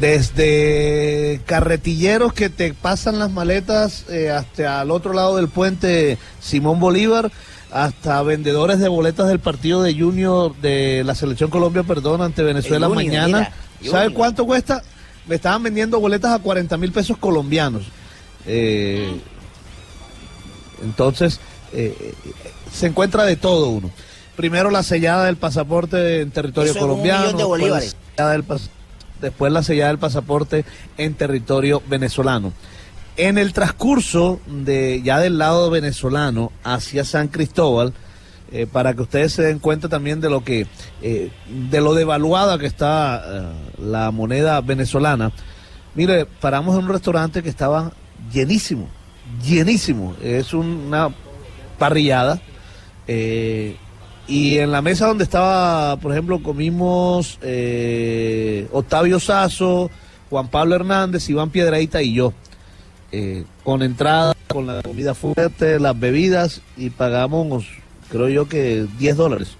desde carretilleros que te pasan las maletas eh, hasta al otro lado del puente Simón Bolívar, hasta vendedores de boletas del partido de Junior de la Selección Colombia, perdón, ante Venezuela mañana. mira, ¿Sabe Junior. cuánto cuesta? Me estaban vendiendo boletas a 40 mil pesos colombianos. Eh, entonces, eh, se encuentra de todo uno. Primero la sellada del pasaporte en territorio Eso colombiano. de la del después la sellada del pasaporte en territorio venezolano. En el transcurso de ya del lado venezolano hacia San Cristóbal, eh, para que ustedes se den cuenta también de lo que, eh, de lo devaluada que está eh, la moneda venezolana. Mire, paramos en un restaurante que estaba llenísimo, llenísimo. Es una parrillada. Y en la mesa donde estaba, por ejemplo, comimos eh, Octavio Sazo, Juan Pablo Hernández, Iván Piedraíta y yo. eh, con entrada, con la comida fuerte, las bebidas y pagamos, creo yo que 10 dólares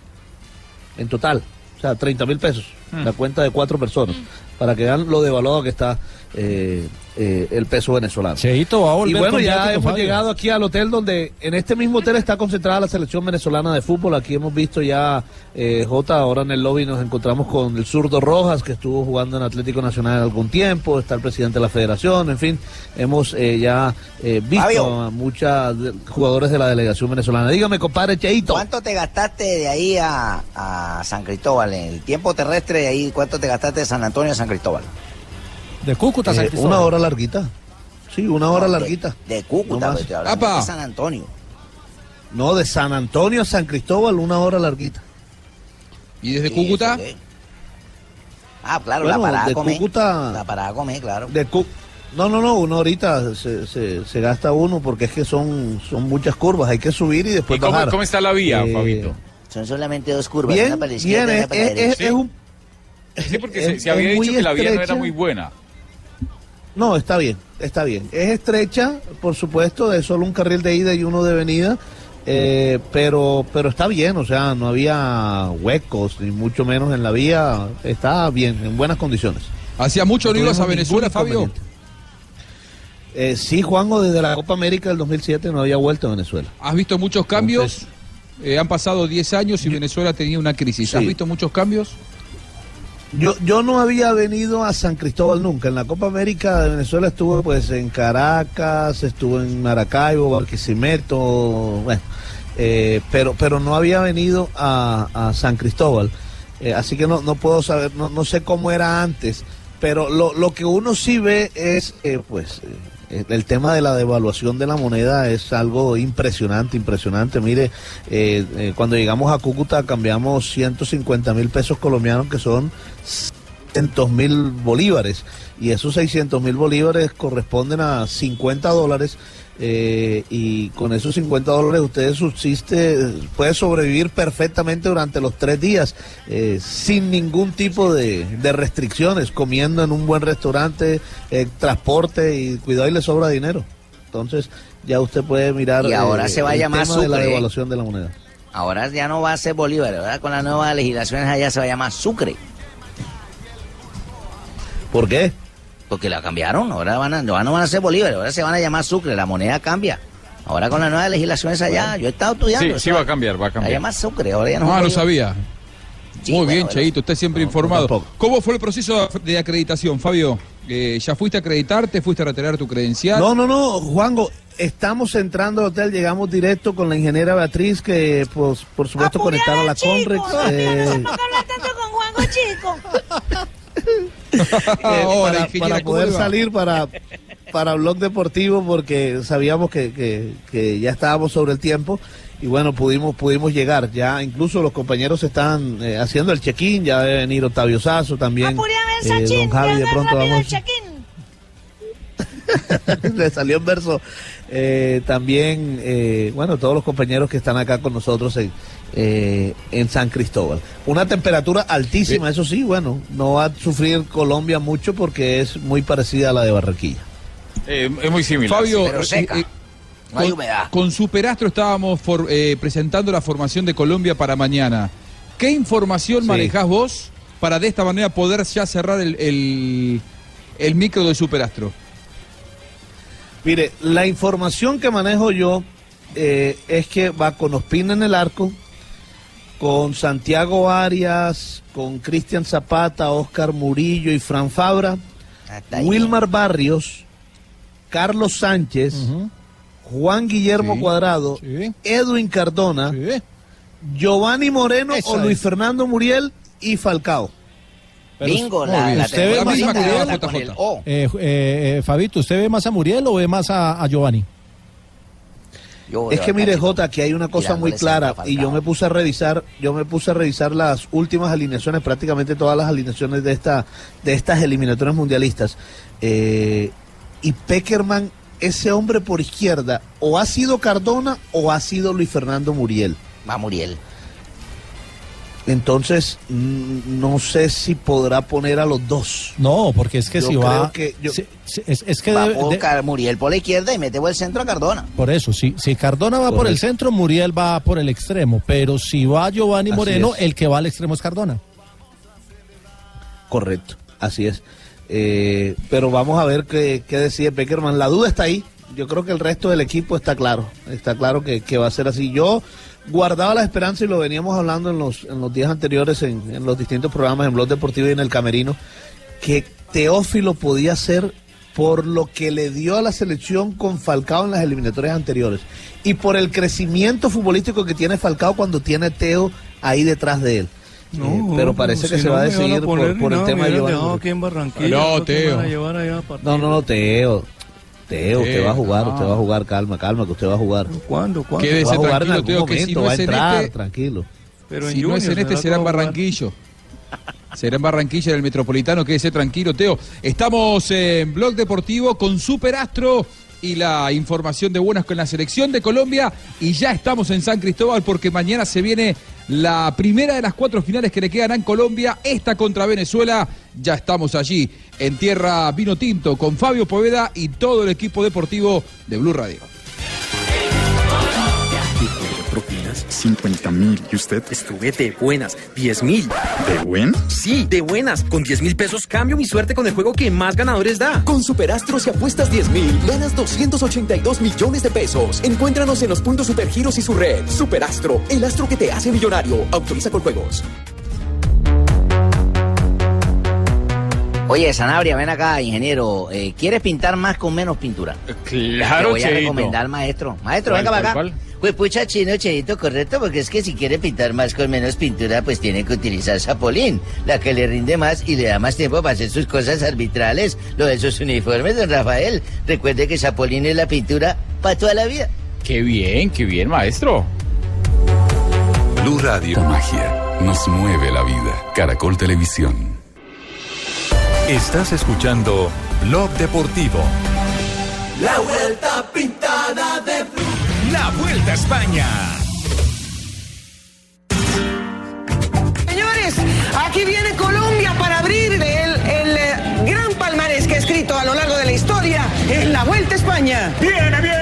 en total. O sea, 30 mil pesos. Mm. La cuenta de cuatro personas. Para que vean lo devaluado que está eh, eh, el peso venezolano. Cheito va a volver Y bueno, ya hemos Fabio. llegado aquí al hotel donde en este mismo hotel está concentrada la selección venezolana de fútbol. Aquí hemos visto ya, eh, J, ahora en el lobby nos encontramos con el zurdo Rojas, que estuvo jugando en Atlético Nacional algún tiempo, está el presidente de la federación, en fin, hemos eh, ya eh, visto Fabio. a muchos jugadores de la delegación venezolana. Dígame, compadre Cheito. ¿Cuánto te gastaste de ahí a, a San Cristóbal? En el tiempo terrestre de ahí, ¿cuánto te gastaste de San Antonio a San Cristóbal? De Cúcuta, San Eh, Cristóbal. una hora larguita. Sí, una hora No, larguita. De Cúcuta, pues, de San Antonio. No, de San Antonio a San Cristóbal, una hora larguita. ¿Y desde Sí, Cúcuta? Ah, claro, Bueno, la parada de comer. Cúcuta- La parada comer, claro. De Cu- no, no, no, una horita se, se, se gasta uno porque es que son, son muchas curvas, hay que subir y después ¿Y cómo, bajar. cómo está la vía, Eh, Fabito? Son solamente dos curvas, Bien, una para la izquierda bien, y una para la es- derecha. es un... Sí, porque es- se, se había dicho que la vía no era muy buena. No, está bien, está bien. Es estrecha, por supuesto, de solo un carril de ida y uno de venida, eh, pero, pero está bien, o sea, no había huecos, ni mucho menos en la vía, está bien, en buenas condiciones. ¿Hacía mucho no ibas a Venezuela, Fabio? Eh, sí, Juanjo, desde la Copa América del 2007 no había vuelto a Venezuela. ¿Has visto muchos cambios? Eh, han pasado 10 años y Venezuela tenía una crisis. ¿Has visto muchos cambios? Yo, yo no había venido a San Cristóbal nunca. En la Copa América de Venezuela estuve pues en Caracas, estuve en Maracaibo, Barquisimeto, bueno, eh, pero, pero no había venido a, a San Cristóbal. Eh, así que no, no puedo saber, no, no sé cómo era antes, pero lo, lo que uno sí ve es eh, pues eh, el tema de la devaluación de la moneda es algo impresionante, impresionante. Mire, eh, eh, cuando llegamos a Cúcuta cambiamos 150 mil pesos colombianos que son 600 mil bolívares y esos 600 mil bolívares corresponden a 50 dólares eh, y con esos 50 dólares usted subsiste, puede sobrevivir perfectamente durante los tres días eh, sin ningún tipo de, de restricciones, comiendo en un buen restaurante, eh, transporte y cuidado y le sobra dinero. Entonces ya usted puede mirar Y ahora eh, se va a llamar de la devaluación de la moneda. Ahora ya no va a ser Bolívar, ¿verdad? Con las nuevas legislaciones allá se va a llamar Sucre. ¿Por qué? Porque la cambiaron, ahora, van a, no van a ser Bolívar, ahora se van a llamar Sucre, la moneda cambia. Ahora con las nuevas legislaciones allá, yo he estado estudiando. Sí, sí va a cambiar, va a Se cambiar. llama Sucre, ahora ya no No, es no sabía. Sí, Muy bueno, bien, bueno. Cheito, usted siempre informado. ¿Cómo fue el proceso de acreditación, Fabio? Eh, ¿Ya fuiste a acreditarte? ¿Fuiste a retirar tu credencial? No, no, no, Juango, estamos entrando al hotel, llegamos directo con la ingeniera Beatriz, que pues, por supuesto conectaron a la Conrex. eh, con Juanjo Chico. <laughs> <laughs> eh, para, ingeniera, para ¿cómo poder salir para, para Blog Deportivo porque sabíamos que, que- que ya estábamos sobre el tiempo y bueno, pudimos pudimos llegar. Ya incluso los compañeros están eh, haciendo el check-in, ya debe venir Octavio Sazo también. eh, don Javi, de pronto vamos. <laughs> Le salió en verso. Eh, también, eh, bueno, todos los compañeros que están acá con nosotros en, eh, en San Cristóbal. Una temperatura altísima, eso sí, bueno, no va a sufrir Colombia mucho porque es muy parecida a la de Barranquilla. Eh, es muy similar. Fabio, Pero seca. eh, eh, No hay con, humedad. con Superastro estábamos for- eh, presentando la formación de Colombia para mañana. ¿Qué información Sí. manejás vos para de esta manera poder ya cerrar el, el, el micro de Superastro? Mire, la información que manejo yo eh, es que va con Ospina en el arco, con Santiago Arias, con Cristian Zapata, Oscar Murillo y Fran Fabra, Wilmar Barrios, Carlos Sánchez, Juan Guillermo Cuadrado, Edwin Cardona, Giovanni Moreno Esa o Luis es. Fernando Muriel y Falcao. Pero Bingo, la, Usted ve más a Muriel, la con el O. Eh, eh, eh, Fabito, ¿usted ve más a Muriel o ve más a, a Giovanni? Es que mire. Jota, aquí hay una cosa muy clara y yo me puse a revisar, yo me puse a revisar las últimas alineaciones, prácticamente todas las alineaciones de esta, de estas eliminatorias mundialistas. Eh, y Peckerman, ese hombre por izquierda, o ha sido Cardona o ha sido Luis Fernando Muriel. Va Muriel. Entonces, no sé si podrá poner a los dos. No, porque es que Yo si creo va... que yo- si- si- es, es que Va debe- por de- Muriel por la izquierda y mete por el centro a Cardona. Por eso, si, si Cardona va por el centro, Muriel va por el extremo. Pero si va Giovanni Moreno, el que va al extremo es Cardona. Correcto, así es. Eh, pero vamos a ver qué, qué decide Peckerman. La duda está ahí. Yo creo que el resto del equipo está claro. Está claro que, que va a ser así. Yo guardaba la esperanza y lo veníamos hablando en los, en los días anteriores en, en los distintos programas en Blog Deportivo y en el Camerino, que Teófilo podía ser por lo que le dio a la selección con Falcao en las eliminatorias anteriores y por el crecimiento futbolístico que tiene Falcao cuando tiene a Teo ahí detrás de él. Eh, pero parece que si se no va a decidir por, el tema de Barranquilla. No, ¿por qué me Teo. llevar no, no, Teo. Teo, usted Teo, va a jugar, no. usted va a jugar, calma, calma, que usted va a jugar. ¿Cuándo? ¿Cuándo? Quédese va a jugar en tranquilo, algún Teo, que si no va a es en entrar, este- tranquilo. Pero en si no es en este, ¿será en? Barranquillo. Será en Barranquilla, en el Metropolitano, quédese tranquilo, Teo. Estamos en Blog Deportivo con Superastro y la información de buenas con la selección de Colombia. Y ya estamos en San Cristóbal porque mañana se viene la primera de las cuatro finales que le quedan en Colombia. Esta contra Venezuela. Ya estamos allí en Tierra Vino Tinto con Fabio Poveda y todo el equipo deportivo de Blue Radio. Tipo de propina buenas? 50 mil. ¿Y usted? Estuve de buenas, 10 mil. ¿De buen? Sí, de buenas. Con 10 mil pesos cambio mi suerte con el juego que más ganadores da. Con Superastro si apuestas 10 mil, ganas 282 millones de pesos. Encuéntranos en los puntos Supergiros y su red. Superastro, el astro que te hace millonario. Autoriza con juegos. Oye, Sanabria, ven acá, ingeniero. Eh, ¿Quieres pintar más con menos pintura? Claro, Te voy a Cheito. recomendar, maestro. Maestro, ¿Cuál, venga para acá. cuál, Pues pucha, chino, cheito, correcto, porque es que si quiere pintar más con menos pintura, pues tiene que utilizar Zapolín, la que le rinde más y le da más tiempo para hacer sus cosas arbitrales, lo de sus uniformes, don Rafael. Recuerde que Zapolín es la pintura para toda la vida. Qué bien, qué bien, maestro. Blue Radio. Magia. Nos mueve la vida. Caracol Televisión. Estás escuchando Blog Deportivo. La vuelta pintada de blue. La Vuelta a España. Señores, aquí viene Colombia para abrir el, el, eh, gran palmarés que ha escrito a lo largo de la historia en la Vuelta a España. Viene, viene,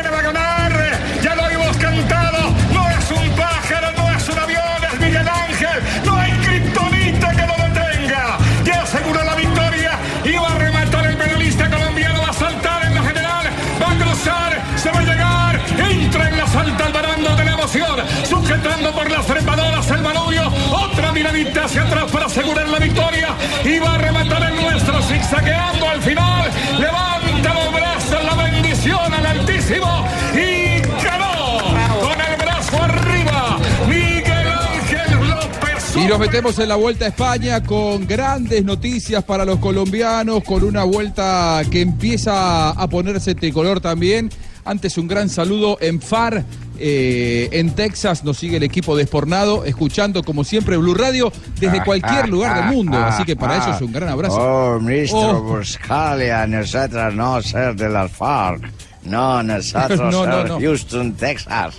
Miradita hacia atrás para asegurar la victoria. Y va a rematar el nuestro zigzagueando al final. Levanta los brazos, la bendición al Altísimo. Y ganó con el brazo arriba. Miguel Ángel López. Y nos metemos en la vuelta a España con grandes noticias para los colombianos, con una vuelta que empieza a ponerse tricolor también. Antes un gran saludo en FAR, eh, en Texas, nos sigue el equipo de Espornado, escuchando como siempre Blue Radio desde cualquier lugar del mundo. Así que para ellos un gran abrazo. Oh, Mr. Oh. Buscalia, nosotros no ser de las FARC. No, nosotros <laughs> No, ser no. Houston, Texas.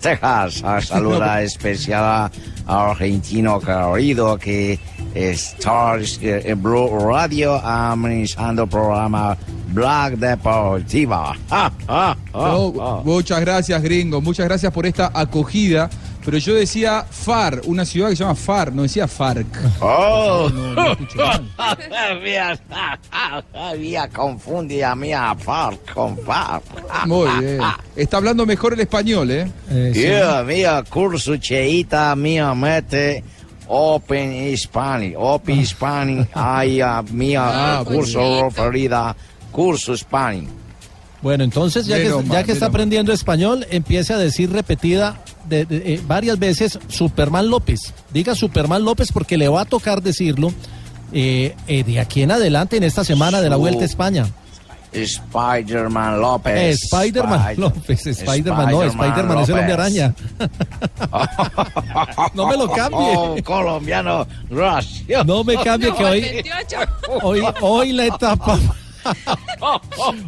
Texas, a <laughs> saluda especial a argentino querido que está eh, en Blue Radio amenizando el programa Black Deportiva. Ah, ah, ah, No, ah. Muchas gracias, gringo. Muchas gracias por esta acogida. Pero yo decía FAR, una ciudad que se llama FAR, no decía FARC. Oh, No, no <laughs> había, confundido a mi FARC con FARC. Muy bien. Está hablando mejor el español, ¿eh? Yeah, mía, curso cheita, mía, mete Open Hispanic, Open Hispanic, <laughs> ay, ah, mía, Ah, pues curso referida, curso Hispanic. Bueno, entonces ya que, ya que está aprendiendo español, empiece a decir repetida de- de- eh, varias veces Superman López. Diga Superman López porque le va a tocar decirlo eh, eh, de aquí en adelante en esta semana de la Vuelta a España. Spider-Man López. Spider-Man Spider- López, Spider-Man, no, Spider-Man es el hombre araña. <laughs> no me lo cambie. Oh, colombiano, gracias. No me cambie que hoy, <laughs> hoy, hoy la etapa.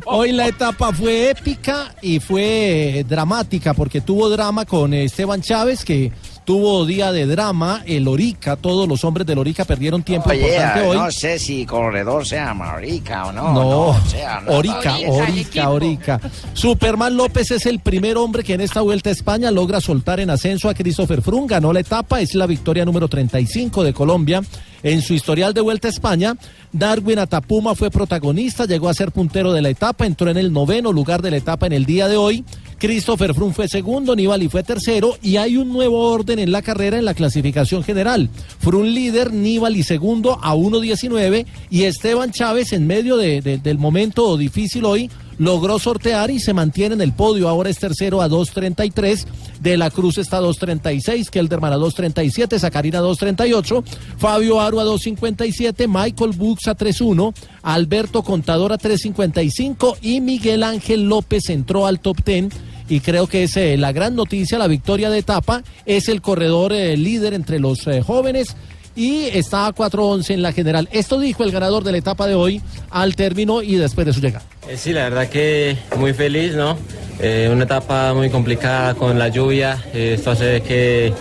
Hoy la etapa fue épica y fue eh, dramática porque tuvo drama con Esteban Chávez que tuvo día de drama, el Orica, todos los hombres del Orica perdieron tiempo Oye, importante hoy. no sé si corredor sea marica o no. No, sea, no, Orica. Orica, Orica. Superman López es el primer hombre que en esta vuelta a España logra soltar en ascenso a Christopher Froome. Ganó la etapa, es la victoria número 35 de Colombia en su historial de vuelta a España. Darwin Atapuma fue protagonista, llegó a ser puntero de la etapa, entró en el noveno lugar de la etapa en el día de hoy. Christopher Froome fue segundo, Nibali fue tercero y hay un nuevo orden en la carrera en la clasificación general. Froome líder, Nibali segundo a 1.19 y Esteban Chávez en medio de- de- del momento difícil hoy logró sortear y se mantiene en el podio. Ahora es tercero a 2.33. De la Cruz está a 2.36. Kelderman a 2.37. Sacarina a 2.38. Fabio Aro a 2.57. Michael Bux a 3.1. Alberto Contador a 3.55. Y Miguel Ángel López entró al top 10. Y creo que es eh, la gran noticia, la victoria de etapa. Es el corredor eh, líder entre los eh, jóvenes y está a 4.11 en la general. Esto dijo el ganador de la etapa de hoy al término y después de su llegada. Eh, Sí, la verdad que muy feliz, ¿no? Eh, una etapa muy complicada con la lluvia, eh, esto hace que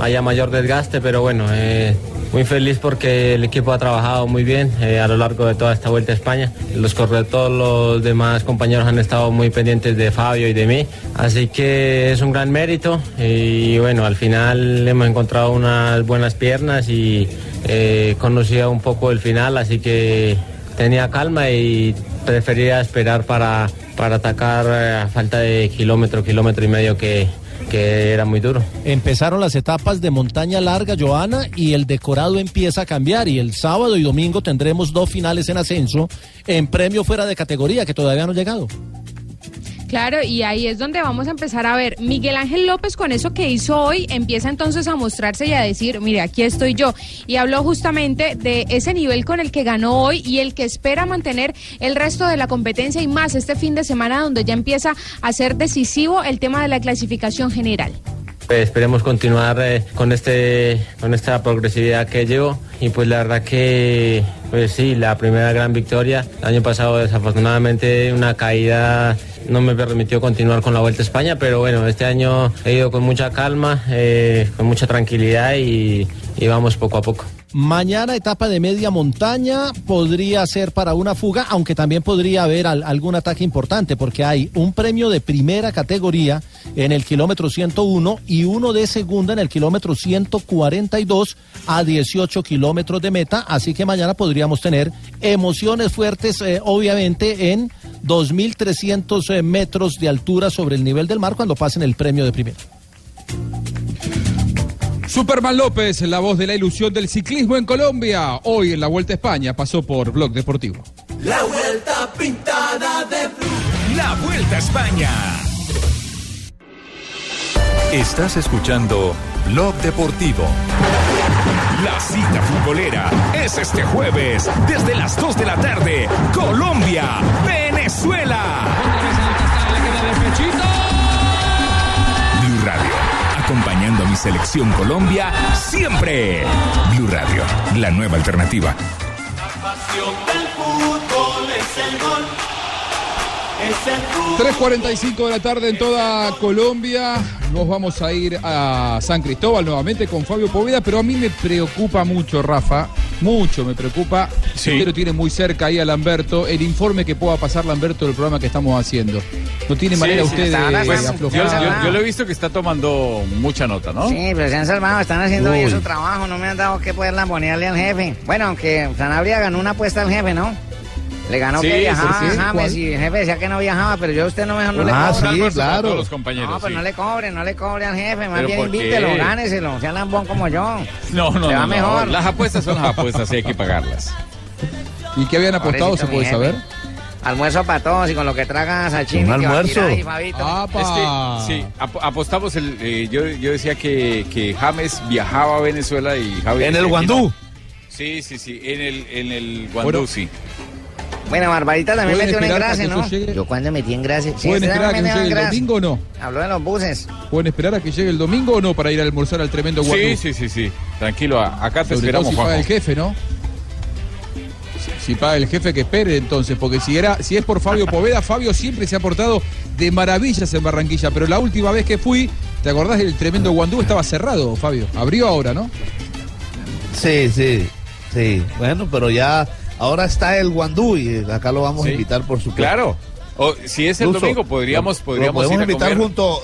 haya mayor desgaste, pero bueno, muy feliz porque el equipo ha trabajado muy bien a lo largo de toda esta vuelta a España. Los todos los demás compañeros han estado muy pendientes de Fabio y de mí, así que es un gran mérito y bueno, al final hemos encontrado unas buenas piernas y conocía un poco el final, así que tenía calma y prefería esperar para, para atacar eh, a falta de kilómetro, kilómetro y medio que, que era muy duro. Empezaron las etapas de montaña larga, Joana, y el decorado empieza a cambiar. Y el sábado y domingo tendremos dos finales en ascenso en premio fuera de categoría que todavía no han llegado. Claro, y ahí es donde vamos a empezar a ver. Miguel Ángel López con eso que hizo hoy empieza entonces a mostrarse y a decir, mire, aquí estoy yo. Y habló justamente de ese nivel con el que ganó hoy y el que espera mantener el resto de la competencia y más este fin de semana donde ya empieza a ser decisivo el tema de la clasificación general. Pues esperemos continuar eh, con este con esta progresividad que llevo. Y pues la verdad que pues sí la primera gran victoria. El año pasado desafortunadamente una caída no me permitió continuar con la Vuelta a España pero bueno este año he ido con mucha calma eh, con mucha tranquilidad y, y vamos poco a poco Mañana etapa de media montaña podría ser para una fuga, aunque también podría haber al- algún ataque importante, porque hay un premio de primera categoría en el kilómetro 101 y uno de segunda en el kilómetro 142 a 18 kilómetros de meta, así que mañana podríamos tener emociones fuertes, eh, obviamente, en 2.300 eh, metros de altura sobre el nivel del mar cuando pasen el premio de primera. Superman López, la voz de la ilusión del ciclismo en Colombia. Hoy en la Vuelta a España pasó por Blog Deportivo. La vuelta pintada de blue. La Vuelta a España. Estás escuchando Blog Deportivo. La cita futbolera es este jueves desde las 2 de la tarde. Colombia, Venezuela. Blue Radio, acompañando a mi selección Colombia siempre. Blue Radio, la nueva alternativa. La pasión del fútbol es el gol. Es el fútbol. 3.45 de la tarde en toda Colombia. Nos vamos a ir a San Cristóbal nuevamente con Fabio Poveda, pero a mí me preocupa mucho, Rafa. Mucho me preocupa. Sí. Usted lo tiene muy cerca ahí a Lamberto. El informe que pueda pasar Lamberto del programa que estamos haciendo. No tiene manera Sí, usted de, pues, yo, aflojar. yo- yo lo he visto que está tomando mucha nota, ¿no? Sí, pero se han salvado, están haciendo bien su trabajo, no me han dado que poder lambonearle al jefe. Bueno, aunque Sanabria ganó una apuesta al jefe, ¿no? Le ganó Sí, que viajaba sí, sí. James ¿Cuál? y el jefe decía que no viajaba, pero yo a usted no me no le Ah, cobro. sí, claro. Todos los compañeros, No, pues sí. no le cobre, no le cobre al jefe, más ¿Pero bien invítelo, gáneselo, sea lambón como yo. No, no, Le va no, no. mejor. Las apuestas son las apuestas y hay que pagarlas. ¿Y qué habían apostado? ¿Se puede saber? Almuerzo para todos y con lo que traga Sachini. Un que va a almuerzo. tirar y Fabito. Es que, sí, ap- apostamos, el, eh, yo, yo decía que, que James viajaba a Venezuela y Javier... ¿En el Guandú? no. Sí, sí, sí, en el, en el Guandú, Bueno. sí. Bueno, Barbarita también ¿Pueden metió un a engrase, ¿no? llegue? Yo cuando metí engrase. Sí, ¿Pueden esperar a que llegue el domingo o no? Habló de los buses. ¿Pueden esperar a que llegue el domingo o no para ir a almorzar al tremendo Guandú? Sí, sí, sí, sí. Tranquilo, a- acá te Sobre esperamos, todo si Juanjo. el jefe, ¿no? Si, paga el jefe que espere entonces, porque si era, si es por Fabio Poveda, Fabio siempre se ha portado de maravillas en Barranquilla, pero la última vez que fui, ¿te acordás del tremendo Guandú? Estaba cerrado, Fabio. Abrió ahora, ¿no? Sí, sí, sí. Bueno, pero ya ahora está el Guandú y acá lo vamos Sí. a invitar por supuesto. Claro. O, si es el Incluso, domingo, podríamos, podríamos podemos ir a invitar comer, junto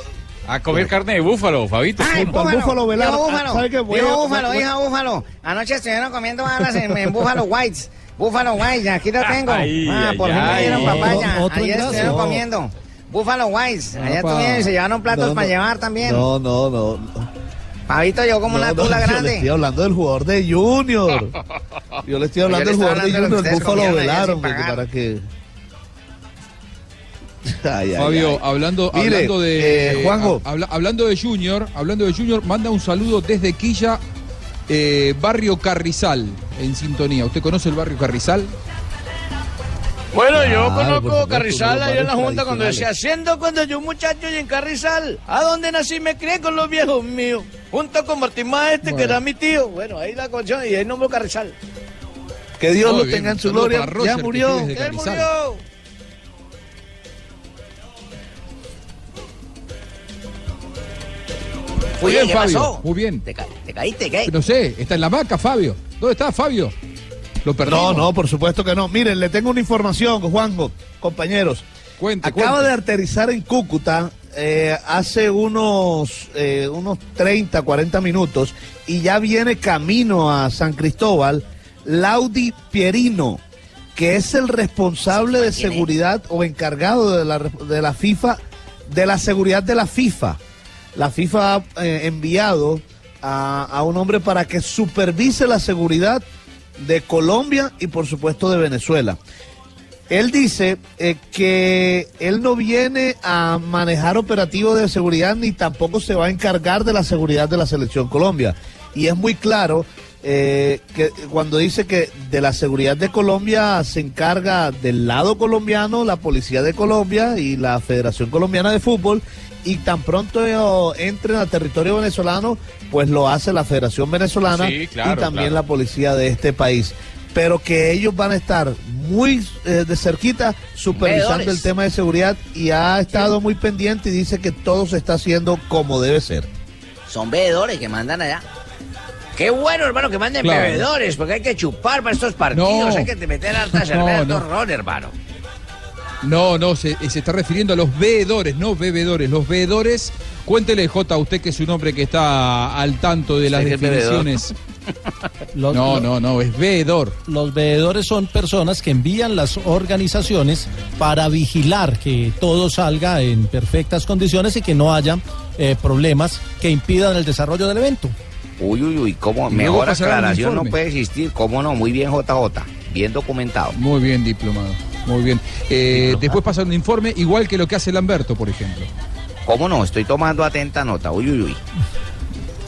a comer carne de búfalo, Fabito. Ay, Búfalo Ah, Búfalo, ¿sabe qué? Voy dijo a- Búfalo, dijo Búfalo. Anoche estuvieron comiendo alas en, en Búfalo Whites. Búfalo Whites, aquí lo tengo. Ay, ah, ay, por fin me dieron papaya. Ayer estuvieron No. comiendo. Búfalo Whites. Allá Apa. estuvieron y se llevaron platos No, para no. llevar también. No, no, no. Pavito llegó como una tula Yo le grande. estoy hablando del jugador de Junior. <laughs> Yo le estoy hablando del jugador de hablando de lo Junior, el Búfalo comieron allá Velar, sin hombre, que pagar. para que. <laughs> Ay, ay, Fabio, ay. hablando, Mire, hablando de eh, Juanjo. habla- hablando de Junior, hablando de Junior, manda un saludo desde Quilla, eh, barrio Carrizal, en sintonía. ¿Usted conoce el barrio Carrizal? Bueno, yo Claro, conozco supuesto, Carrizal ahí en la Junta cuando decía, siendo cuando yo un muchacho y en Carrizal, a donde nací me crié con los viejos míos, junto con Martín Maestre, que era mi tío. Bueno, ahí la canción y ahí nombró Carrizal. Que Dios Muy lo bien, tenga en su gloria. Roger, Ya murió. Él murió. Muy Oye, bien, ¿qué Fabio. pasó? Muy bien. ¿Te, ca- te caíste qué? No sé, está en la vaca, Fabio. ¿Dónde está Fabio? Lo No, perdimos. no, por supuesto que no. Miren, le tengo una información, Juanjo, compañeros. Cuente, Acaba cuente. de aterrizar en Cúcuta eh, hace unos, eh, unos 30, 40 minutos y ya viene camino a San Cristóbal Laudi Pierino, que es el responsable de seguridad o encargado de la, de la FIFA, de la seguridad de la FIFA. La FIFA ha eh, enviado a, a un hombre para que supervise la seguridad de Colombia y por supuesto de Venezuela. Él dice eh, que él no viene a manejar operativos de seguridad ni tampoco se va a encargar de la seguridad de la selección Colombia. Y es muy claro eh, que cuando dice que de la seguridad de Colombia se encarga del lado colombiano la Policía de Colombia y la Federación Colombiana de Fútbol y tan pronto ellos entren al territorio venezolano, pues lo hace la Federación Venezolana Sí, claro, y también claro. la policía de este país. Pero que ellos van a estar muy eh, de cerquita supervisando Veedores. el tema de seguridad y ha estado muy pendiente y dice que todo se está haciendo como debe ser. Son bebedores que mandan allá. Qué bueno, hermano, que manden Claro. bebedores, porque hay que chupar para estos partidos, No. hay que meter harta <laughs> No, cerveza, no. ron, hermano. No, no, se, se está refiriendo a los veedores, no bebedores. Los veedores, cuéntele, J, usted que es un hombre que está al tanto de las definiciones. <laughs> Los- No, no, no, es veedor. Los veedores son personas que envían las organizaciones para vigilar que todo salga en perfectas condiciones y que no haya eh, problemas que impidan el desarrollo del evento. Uy, uy, uy, ¿cómo? Mejor aclaración no puede existir. ¿Cómo no? Muy bien, JJ. Bien documentado. Muy bien diplomado, muy bien. Eh, después pasa un informe igual que lo que hace Lamberto, por ejemplo. ¿Cómo no? Estoy tomando atenta nota. Uy, uy, uy.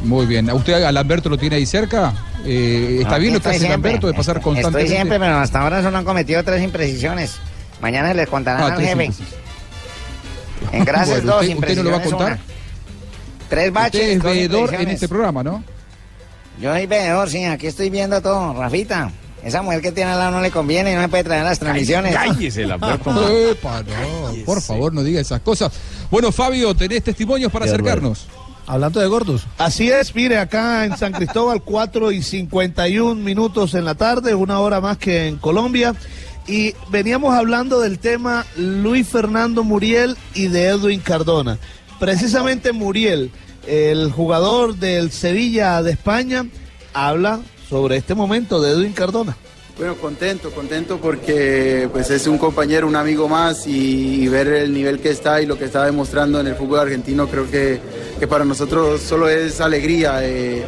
Muy bien. ¿A usted a Lamberto lo tiene ahí cerca? Eh, ¿Está No, bien lo que hace siempre, Lamberto de pasar estoy- constantemente? Estoy siempre, pero hasta ahora solo han cometido tres imprecisiones. Mañana les contarán Ah, al jefe. imprecisiones. En gracias Bueno, dos, usted- usted no lo va a imprecisiones contar? una. Tres baches. Usted es veedor en imprecisiones. este programa, ¿no? Yo soy veedor, sí, aquí estoy viendo todo. Rafita, esa mujer que tiene al lado no le conviene y no me puede traer las transmisiones. Cállese, Lamberto. <laughs> Epa, no, por favor, no diga esas cosas. Bueno, Fabio, tenés testimonios para acercarnos. Hablando de gordos. Así es, mire, acá en San Cristóbal, 4 y 51 minutos en la tarde, una hora más que en Colombia. Y veníamos hablando del tema Luis Fernando Muriel y de Edwin Cardona. Precisamente Muriel, el jugador del Sevilla de España, habla sobre este momento de Edwin Cardona. Bueno, contento, contento porque pues es un compañero, un amigo más y, ver el nivel que está y lo que está demostrando en el fútbol argentino creo que, que para nosotros solo es alegría. eh,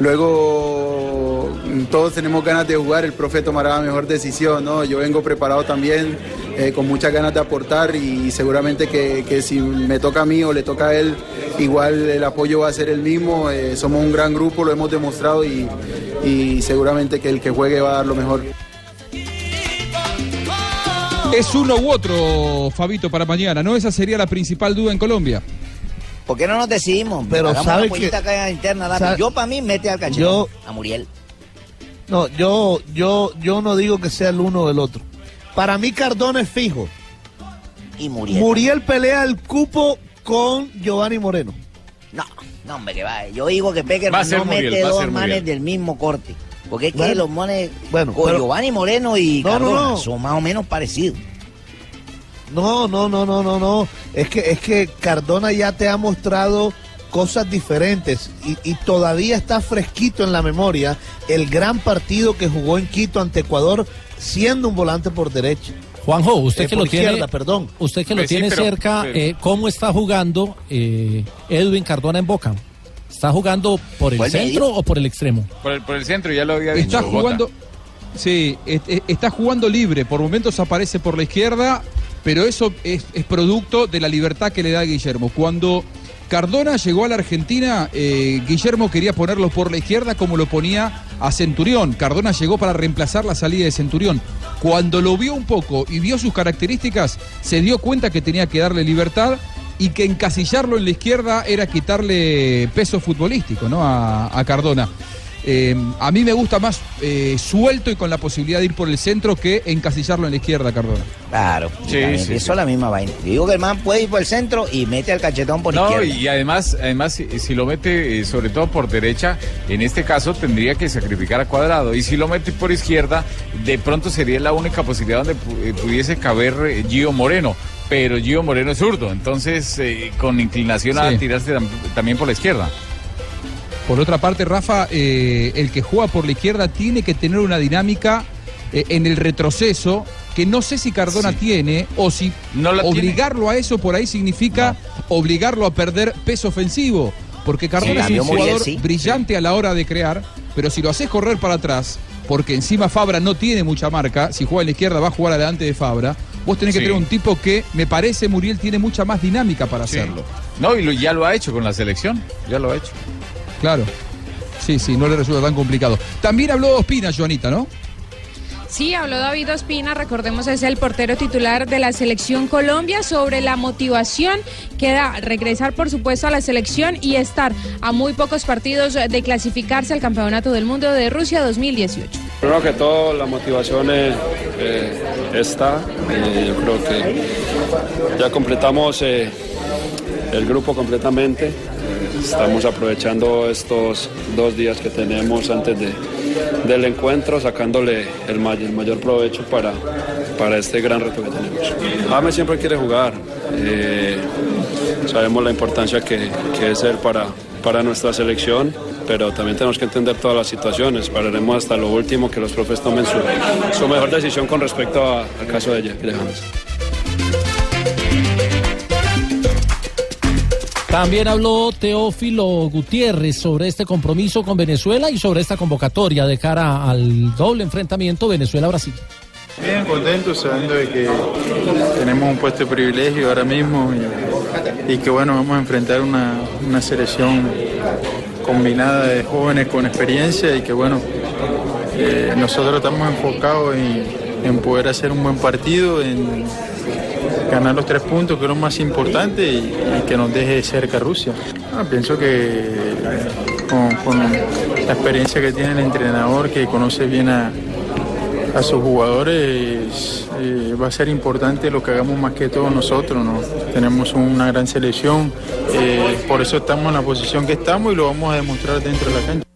luego mm, todos tenemos ganas de jugar, el profe tomará la mejor decisión, ¿no? Yo vengo preparado también, eh, con muchas ganas de aportar y seguramente que, que si me toca a mí o le toca a él, igual el apoyo va a ser el mismo. eh, somos un gran grupo, lo hemos demostrado y, y seguramente que el que juegue va a dar lo mejor. Es uno u otro, Fabito, para mañana, ¿no? Esa sería la principal duda en Colombia. ¿Por qué no nos decidimos? Pero Hagamos sabe una pollita que- acá interna, sabe- Yo, para mí, mete al cachetón Yo- a Muriel. No, yo, yo, yo no digo que sea el uno o el otro. Para mí Cardona es fijo. Y Muriel. Muriel pelea el cupo con Giovanni Moreno. No, no, hombre, que va. Yo digo que Peckerman no Muriel, mete dos manes Muriel. del mismo corte. Porque es que Bueno. los manes Bueno, con pero- Giovanni Moreno y No, no, Cardona no. son más o menos parecidos. No, no, no, no, no, no. Es que, es que Cardona ya te ha mostrado cosas diferentes y, y todavía está fresquito en la memoria el gran partido que jugó en Quito ante Ecuador siendo un volante por derecha. Juanjo, usted Eh, que lo tiene, perdón. usted que lo Pues sí, tiene pero- cerca, pero- eh, ¿cómo está jugando eh, Edwin Cardona en Boca? ¿Está jugando por el ¿Por el centro medio? o por el extremo? Por el, por el centro, ya lo había dicho. Está jugando. Sí, es- es- está jugando libre. Por momentos aparece por la izquierda, pero eso es, es producto de la libertad que le da Guillermo. Cuando Cardona llegó a la Argentina, eh, Guillermo quería ponerlo por la izquierda como lo ponía a Centurión. Cardona llegó para reemplazar la salida de Centurión. Cuando lo vio un poco y vio sus características, se dio cuenta que tenía que darle libertad y que encasillarlo en la izquierda era quitarle peso futbolístico ¿no? a, a Cardona. Eh, a mí me gusta más eh, suelto y con la posibilidad de ir por el centro que encasillarlo en la izquierda, Cardona. Claro, Sí, sí, pienso la misma vaina. Digo que el man puede ir por el centro y mete el cachetón por No, izquierda. y además, además si, si lo mete eh, sobre todo por derecha, en este caso tendría que sacrificar a Cuadrado. Y si lo mete por izquierda, de pronto sería la única posibilidad donde eh, pudiese caber eh, Gio Moreno. Pero Gio Moreno es zurdo, entonces eh, con inclinación Sí. a tirarse tam- también por la izquierda. Por otra parte, Rafa, eh, el que juega por la izquierda tiene que tener una dinámica eh, en el retroceso que no sé si Cardona tiene o si obligarlo a eso por ahí significa obligarlo a perder peso ofensivo. Porque Cardona Sí, es un jugador sí. brillante a la hora de crear, pero si lo haces correr para atrás, porque encima Fabra no tiene mucha marca, si juega en la izquierda va a jugar adelante de Fabra, vos tenés que tener un tipo que, me parece, Muriel tiene mucha más dinámica para hacerlo. No, y lo- ya lo ha hecho con la selección, ya lo ha hecho. Claro. Sí, sí, no le resulta tan complicado. También habló Ospina, Joanita, ¿no? Sí, habló David Ospina, recordemos es el portero titular de la selección Colombia sobre la motivación que da regresar por supuesto a la selección y estar a muy pocos partidos de clasificarse al Campeonato del Mundo de Rusia 2018. Primero que todo, la motivación eh, eh, está. Eh, yo creo que ya completamos eh, el grupo completamente. Estamos aprovechando estos dos días que tenemos antes de- del encuentro, sacándole el, may- el mayor provecho para, para este gran reto que tenemos. James siempre quiere jugar. Eh, sabemos la importancia que, que es él para, para nuestra selección, pero también tenemos que entender todas las situaciones. Esperaremos hasta lo último que los profes tomen su, su mejor decisión con respecto al caso de James. También habló Teófilo Gutiérrez sobre este compromiso con Venezuela y sobre esta convocatoria de cara al doble enfrentamiento Venezuela-Brasil. Bien, contento sabiendo que tenemos un puesto de privilegio ahora mismo y, y que bueno, vamos a enfrentar una, una selección combinada de jóvenes con experiencia y que bueno, eh, nosotros estamos enfocados en, en poder hacer un buen partido, en ganar los tres puntos, que es lo más importante, y, que nos deje cerca Rusia. Ah, pienso que con, la experiencia que tiene el entrenador, que conoce bien a, a sus jugadores eh, va a ser importante lo que hagamos más que todo nosotros. ¿no? Tenemos una gran selección, eh, por eso estamos en la posición que estamos y lo vamos a demostrar dentro de la cancha.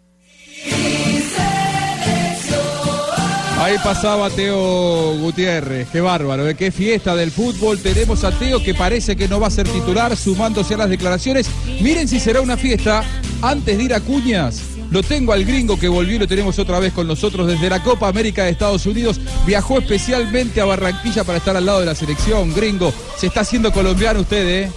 Ahí pasaba Teo Gutiérrez, qué bárbaro, ¿eh? qué fiesta del fútbol. Tenemos a Teo que parece que no va a ser titular, sumándose a las declaraciones. Miren si será una fiesta antes de ir a Cuñas. Lo tengo al gringo que volvió y lo tenemos otra vez con nosotros desde la Copa América de Estados Unidos. Viajó especialmente a Barranquilla para estar al lado de la selección. Gringo, se está haciendo colombiano usted, ¿eh?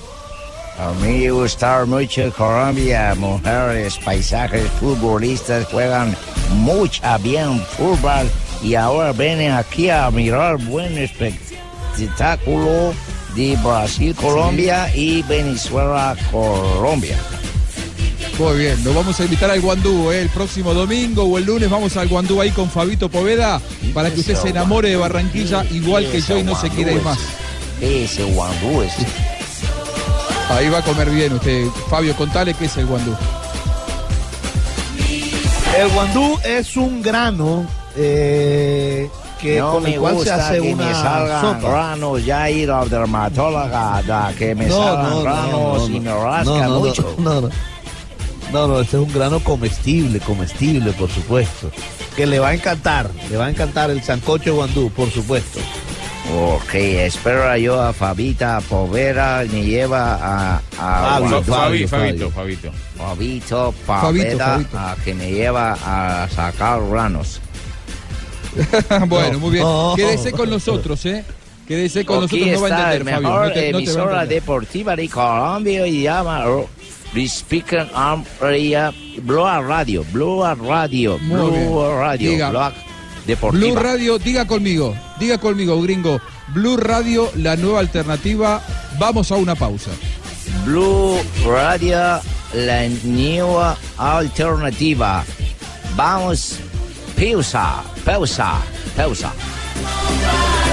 A mí me gusta mucho Colombia, mujeres, paisajes, futbolistas juegan mucha bien fútbol y ahora vienen aquí a mirar buen espectáculo de Brasil, Colombia y Venezuela, Colombia. Muy bien, nos vamos a invitar al Guandú ¿eh? el próximo domingo o el lunes vamos al Guandú ahí con Fabito Poveda para que usted se enamore de Barranquilla igual que yo y no se quiera ir más. Ese Guandú es. <laughs> Ahí va a comer bien usted. Fabio, contale qué es el Guandú. El guandú es un grano eh, que no con me el cual se gusta hace que una me salgan sopa. granos, ya ir al dermatóloga, da, que me No, salgan no, no, granos no, y me rasca no, no, mucho. <laughs> No, no. No, no, este es un grano comestible, comestible, por supuesto. Que le va a encantar, le va a encantar el sancocho guandú, por supuesto. Ok, espero yo a Fabita Povera, me lleva a, a Fabio, Guandú. Fabio, Fabito, Fabito. Fabito, Fabito, Fabito. a que me lleva a sacar granos. <laughs> bueno, No. muy bien. No. Quédese con nosotros, ¿eh? Quédese con Aquí nosotros, no va a entender, Fabio. No te, no te va a emisora entender. deportiva de Colombia y llama Speaker Area Blue Radio, Blue Radio, bien. Radio, Diga. Blog Deportiva. Blue Radio, diga conmigo, diga conmigo, gringo. Blue Radio, la nueva alternativa. Vamos a una pausa. Blue Radio, la nueva alternativa. Vamos, pausa, pausa, pausa.